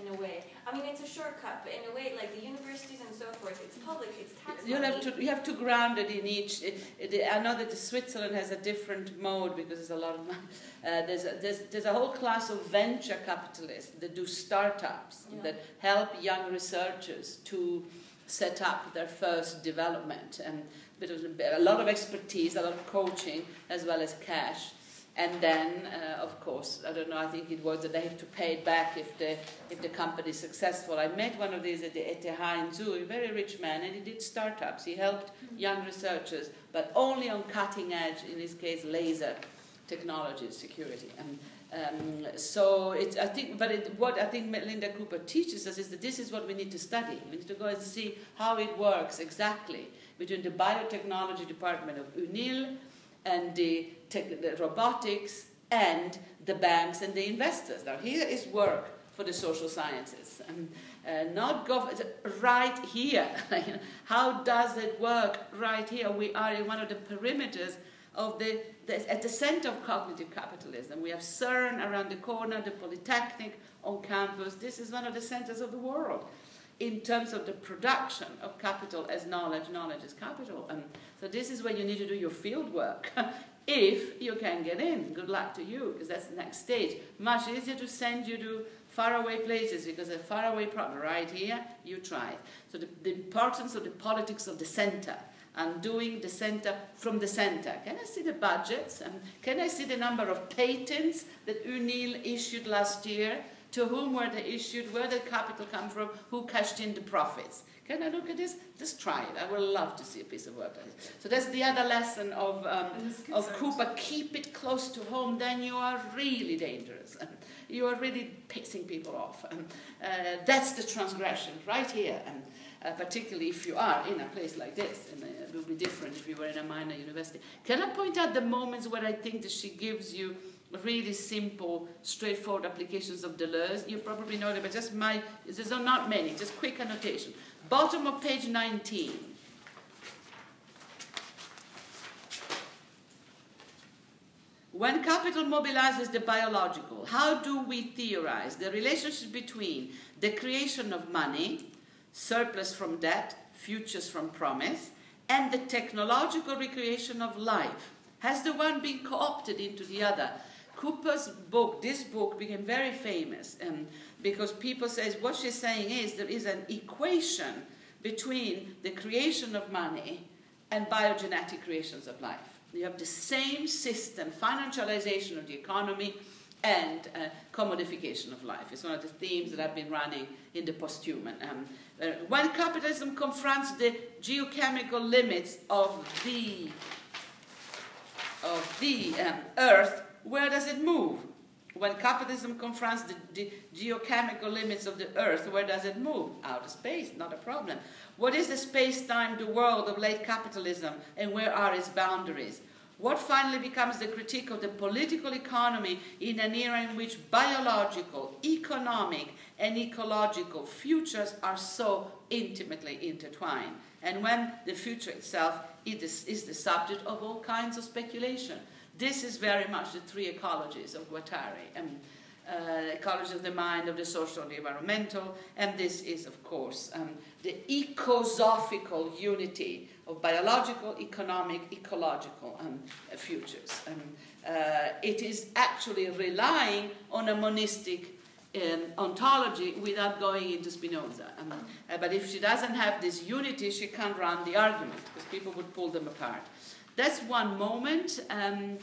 In a way, I mean, it's a shortcut, but in a way, like the universities and so forth, it's public, it's tax You'll money. have to you have to ground it in each. It, it, I know that Switzerland has a different mode because there's a lot of money. Uh, there's, a, there's there's a whole class of venture capitalists that do startups Yeah. that help young researchers to set up their first development and bit of, a lot of expertise, a lot of coaching as well as cash. And then, uh, of course, I don't know. I think it was that they have to pay it back if the if the company is successful. I met one of these at the ETH in Zurich, a very rich man, and he did startups. He helped young researchers, but only on cutting edge, in this case, laser technology and security. And um, so it's, I think, but it, what I think Linda Cooper teaches us is that this is what we need to study. We need to go and see how it works exactly between the biotechnology department of UNIL and the, the robotics and the banks and the investors. Now, here is work for the social sciences. And, uh, not gov- right here. How does it work right here? We are in one of the perimeters of the, the at the center of cognitive capitalism. We have CERN around the corner, the Polytechnic on campus. This is one of the centers of the world in terms of the production of capital as knowledge. Knowledge is capital. And so this is where you need to do your field work. if you can get in, good luck to you, because that's the next stage. Much easier to send you to faraway places because a faraway problem right here, you try. So the, the importance of the politics of the center and doing the center from the center. Can I see the budgets? And can I see the number of patents that UNIL issued last year? To whom were they issued? Where did the capital come from? Who cashed in the profits? Can I look at this? Just try it. I would love to see a piece of work like this. So that's the other lesson of, um, And the skill of. Cooper. Keep it close to home, then you are really dangerous. And you are really pissing people off. And uh, that's the transgression right here. And uh, particularly if you are in a place like this, and it will be different if you were in a minor university. Can I point out the moments where I think that she gives you really simple, straightforward applications of Deleuze? You probably know them, but just my, there's not many, just quick annotation. Bottom of page 19. When capital mobilizes the biological, how do we theorize the relationship between the creation of money, surplus from debt, futures from promise, and the technological recreation of life? Has the one been co opted into the other? Cooper's book, this book, became very famous um, because people say what she's saying is there is an equation between the creation of money and biogenetic creations of life. You have the same system, financialization of the economy and uh, commodification of life. It's one of the themes that I've been running in the posthuman. Um, uh, when capitalism confronts the geochemical limits of the of the um, earth, where does it move? When capitalism confronts the, geochemical limits of the Earth, where does it move? Outer space, not a problem. What is the space time, the world of late capitalism, and where are its boundaries? What finally becomes the critique of the political economy in an era in which biological, economic, and ecological futures are so intimately intertwined? And when the future itself is, is the subject of all kinds of speculation. This is very much the three ecologies of Guattari. Um, uh, ecology of the mind, of the social, and the environmental, and this is, of course, um, the ecosophical unity of biological, economic, ecological um, futures. Um, uh, it is actually relying on a monistic um, ontology without going into Spinoza. Um, uh, but if she doesn't have this unity, she can't run the argument because people would pull them apart. That's one moment. Um,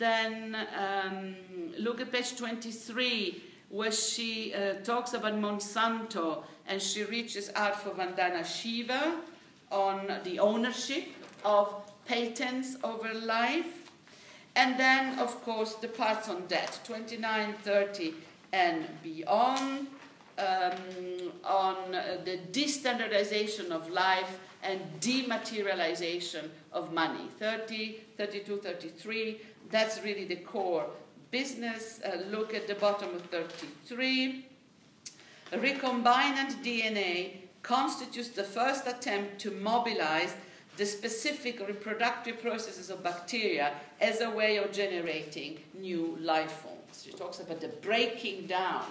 then um, look at page 23 where she uh, talks about Monsanto and she reaches out for Vandana Shiva on the ownership of patents over life. And then, of course, the parts on debt 29, 30, and beyond, um, on uh, the destandardization of life and dematerialization of money 30, 32, 33 that's really the core business. Uh, look at the bottom of 33. Recombinant DNA constitutes the first attempt to mobilize the specific reproductive processes of bacteria as a way of generating new life forms. She talks about the breaking down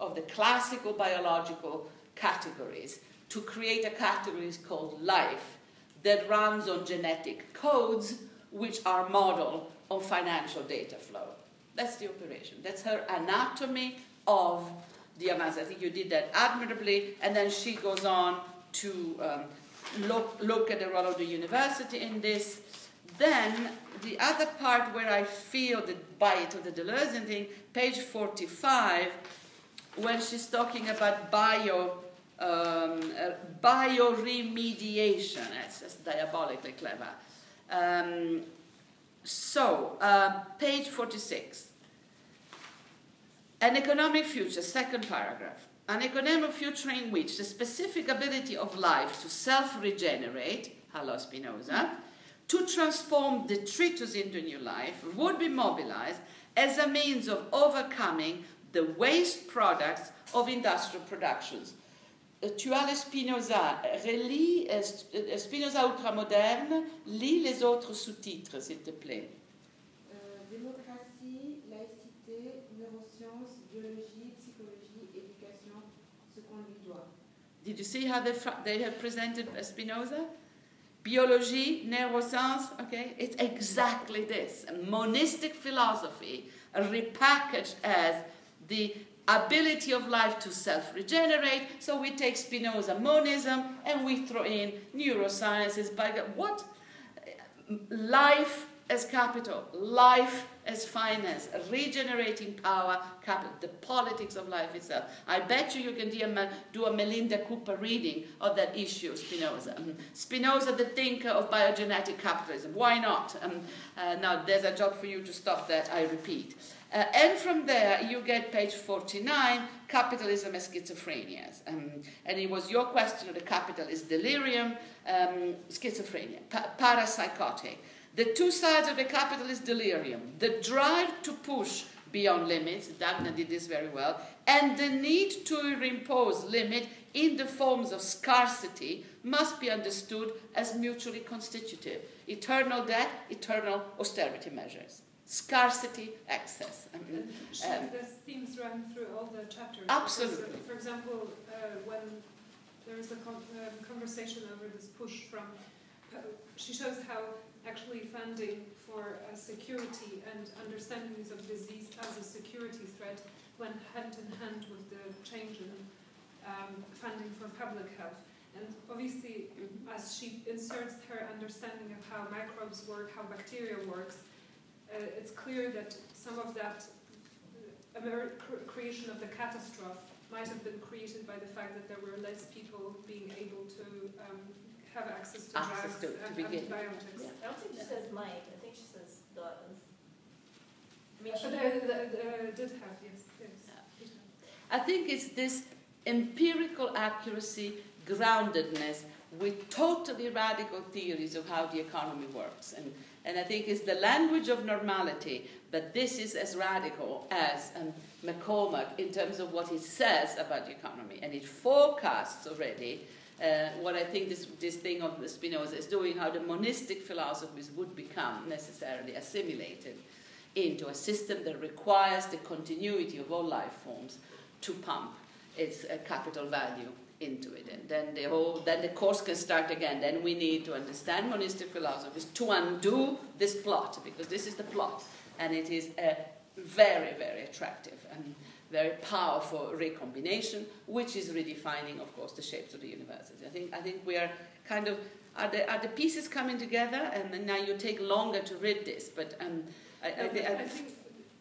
of the classical biological categories to create a category called life that runs on genetic codes which are modeled on financial data flow. That's the operation. That's her anatomy of the Amazon. I think you did that admirably. And then she goes on to um, look, look at the role of the university in this. Then the other part where I feel the bite of the Deleuzean thing, page 45, when she's talking about bio um, bioremediation. That's just diabolically clever. Um, so, uh, page 46. An economic future, second paragraph. An economic future in which the specific ability of life to self regenerate, hello Spinoza, to transform detritus into new life would be mobilized as a means of overcoming the waste products of industrial productions. Uh, tu as le Spinoza, relis uh, uh, Spinoza ultramoderne, lis les autres sous-titres, s'il te plaît. démocratie, laïcité, neurosciences, biologie, psychologie, éducation, ce qu'on lui doit. Did you see how they, they have presented Spinoza? Biology, neuroscience, okay? It's exactly this. Monistic philosophy repackaged as the ability of life to self regenerate. So we take Spinoza monism and we throw in neurosciences. By what? Life as capital, life as finance, regenerating power, capital, the politics of life itself. I bet you you can do a Melinda Cooper reading of that issue, Spinoza. Um, Spinoza, the thinker of biogenetic capitalism. Why not? Um, uh, now, there's a job for you to stop that, I repeat. Uh, and from there, you get page 49, capitalism as schizophrenia. Um, and it was your question of the capital is delirium, um, schizophrenia, pa- parapsychotic. The two sides of the capital is delirium, the drive to push beyond limits, Dagna did this very well, and the need to impose limit in the forms of scarcity must be understood as mutually constitutive. Eternal debt, eternal austerity measures scarcity, access. I mean, um, the themes run through all the chapters. Absolutely. Because, uh, for example, uh, when there is a con um, conversation over this push from, uh, she shows how actually funding for uh, security and understandings of disease as a security threat went hand in hand with the change in um, funding for public health. And obviously, mm-hmm. as she inserts her understanding of how microbes work, how bacteria works, uh, it's clear that some of that uh, creation of the catastrophe might have been created by the fact that there were less people being able to um, have access to access drugs to, and to antibiotics. Yeah. I don't think she says might, I think she says does. mean, Uh, she, uh, uh, did have, yes, yes. did. I think it's this empirical accuracy, groundedness with totally radical theories of how the economy works. And, and I think it's the language of normality, but this is as radical as um, MacCormack in terms of what he says about the economy. And it forecasts already uh, what I think this, this thing of Spinoza is doing, how the monistic philosophies would become necessarily assimilated into a system that requires the continuity of all life forms to pump its uh, capital value into it. And then the whole, then the course can start again. Then we need to understand monistic philosophies to undo this plot, because this is the plot, and it is a very, very attractive and very powerful recombination, which is redefining, of course, the shapes of the university. I think, I think we are kind of are the, are the pieces coming together, and then now you take longer to read this, but um, I, I, I, I think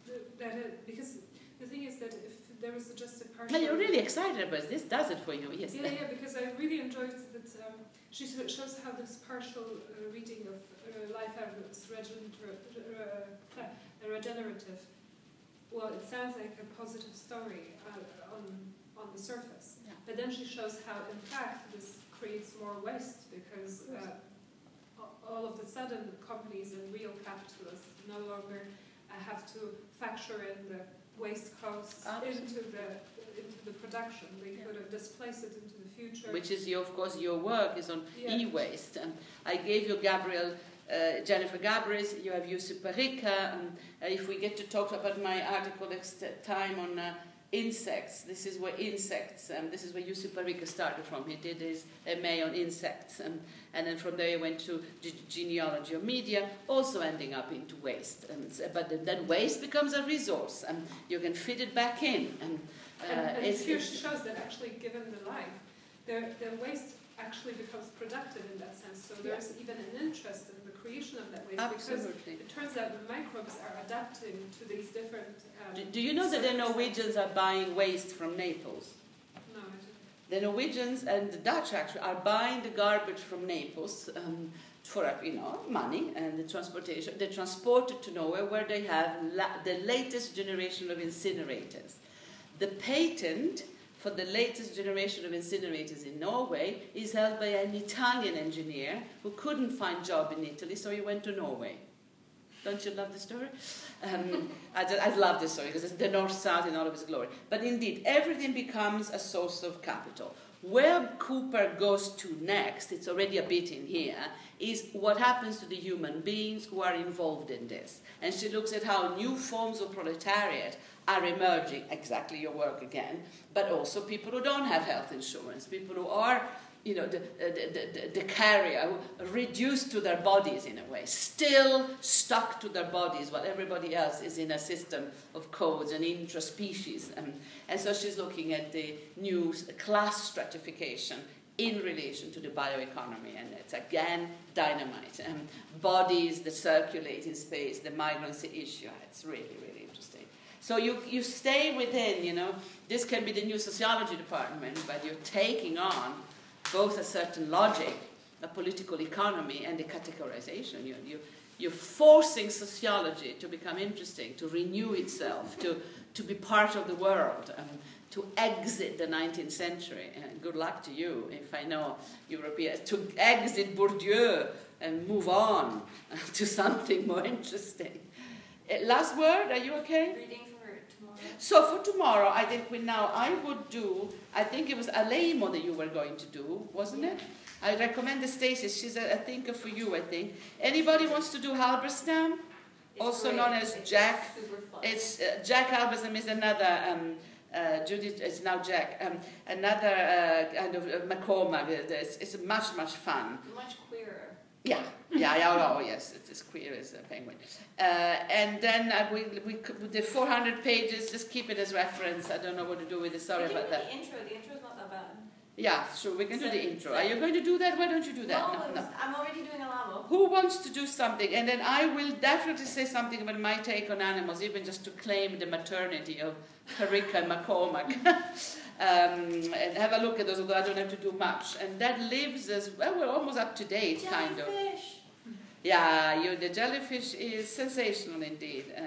that, that uh, because the thing is that if there was just a partial. Well, you're really excited about this. Does it for you? Yes. Yeah, yeah, because I really enjoyed that um, she shows how this partial uh, reading of uh, life regener- uh, uh, regenerative. Well, it sounds like a positive story uh, on on the surface, Yeah. but then she shows how, in fact, this creates more waste because uh, all of a sudden companies and real capitalists no longer uh, have to factor in the waste costs into the into the production. They Yeah. could have displaced it into the future. Which is, your, of course, your work is on Yeah. e-waste. And I gave you Gabriel, uh, Jennifer Gabrys, you have Yusuf Parikka. And uh, if we get to talk about my article next time on uh, insects, this is where insects, um, this is where Yusuf Parikka started from. He did his MA on insects. Um, and then from there he went to ge- genealogy of media, also ending up into waste. And, s- but then- waste becomes a resource, and you can fit it back in. And, uh, and, and it's, here it's- shows that actually, given the life, their, their waste actually becomes productive in that sense. So there's even an interest in the creation of that waste because absolutely. it turns out the microbes are adapting to these different. Um, Do, do you know that the. Norwegians are buying waste from Naples? No, The Norwegians and the Dutch actually are buying the garbage from Naples um, for you know money and the transportation. They transport it to Norway where they have la- the latest generation of incinerators. The patent for the latest generation of incinerators in Norway is held by an Italian engineer who couldn't find a job in Italy, so he went to Norway. Don't you love the story? Um, I, I love this story because it's the North South in all of its glory. But indeed, everything becomes a source of capital. Where Cooper goes to next, it's already a bit in here, is what happens to the human beings who are involved in this. And she looks at how new forms of proletariat are emerging, exactly your work again, but also people who don't have health insurance, people who are you know, the, the, the, the carrier, reduced to their bodies in a way, still stuck to their bodies while everybody else is in a system of codes and intraspecies. And, and so she's looking at the new class stratification in relation to the bioeconomy. And it's again dynamite. Um, bodies that circulate in space, the migrancy issue. It's really, really interesting. So you, you stay within, you know, this can be the new sociology department, but you're taking on both a certain logic, a political economy, and the categorization. You, you, you're forcing sociology to become interesting, to renew itself, to, to be part of the world, um, to exit the 19th century. And good luck to you, if I know Europeans, to exit Bourdieu and move on to something more interesting. Uh, last word, are you okay? Reading. So for tomorrow, I think we now I would do. I think it was Alaimo that you were going to do, wasn't it? I recommend the Stacy. She's a, a thinker for you. I think. Anybody wants to do Halberstam? It's Also great. known as Jack. It's uh, Jack Halberstam is another. Um, uh, Judith is now Jack. Um, another uh, kind of uh, MacCormack. It's, it's much much fun. much. Yeah, yeah, yeah, oh, yes, it's as queer as a penguin. Uh, and then uh, we, we, the 400 pages, just keep it as reference. I don't know what to do with it, sorry about that. the intro. The intro's not that bad. Yeah, sure, we can do the intro. Are you going to do that? Why don't you do that? No, it was- I'm already doing a lavo. Who wants to do something? And then I will definitely say something about my take on animals, even just to claim the maternity of Parikka and MacCormack. um, and have a look at those, although I don't have to do much. And that lives as well, we're almost up to date, kind of. Jellyfish. Yeah, you, the jellyfish is sensational indeed. Uh,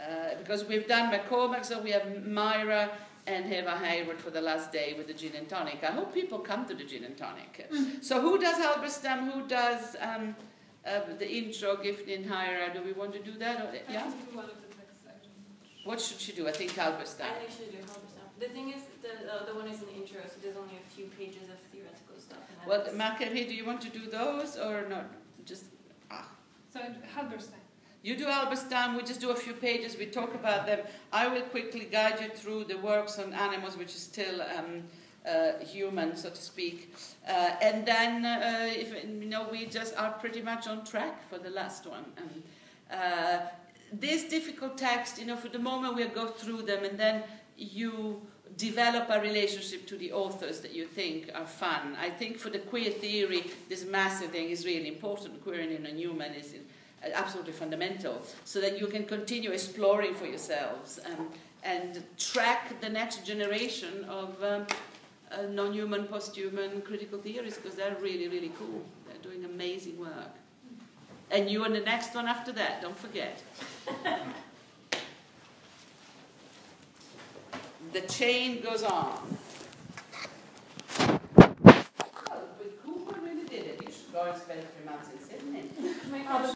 Uh, because we've done MacCormack, so we have Myra and Eva Hayward for the last day with the gin and tonic. I hope people come to the gin and tonic. So who does Halberstam? Who does um, uh, the intro, Giffney, Hyra? Do we want to do that? Or, yeah. can do one of the text items. What should she do? I think Halberstam. I think should do help us out. The thing is, the, uh, the one is an intro, so there's only a few pages of theoretical stuff. And Well, that's- do you want to do those or not? Just ah. So Halberstein. You do Halberstam, we just do a few pages, we talk about them. I will quickly guide you through the works on animals, which is still um, uh, human, so to speak. Uh, and then, uh, if you know, we just are pretty much on track for the last one. Um, uh, this difficult text, you know, for the moment we'll go through them and then you develop a relationship to the authors that you think are fun. I think for the queer theory, this massive thing is really important. Queering in a Newman is uh, absolutely fundamental, so that you can continue exploring for yourselves and, and track the next generation of um, uh, non-human, post-human critical theories, because they're really, really cool. They're doing amazing work. And you on the next one after that, don't forget. the chain goes on. Well, but Cooper really did it. You should go and spend three months in Sydney. My Ah,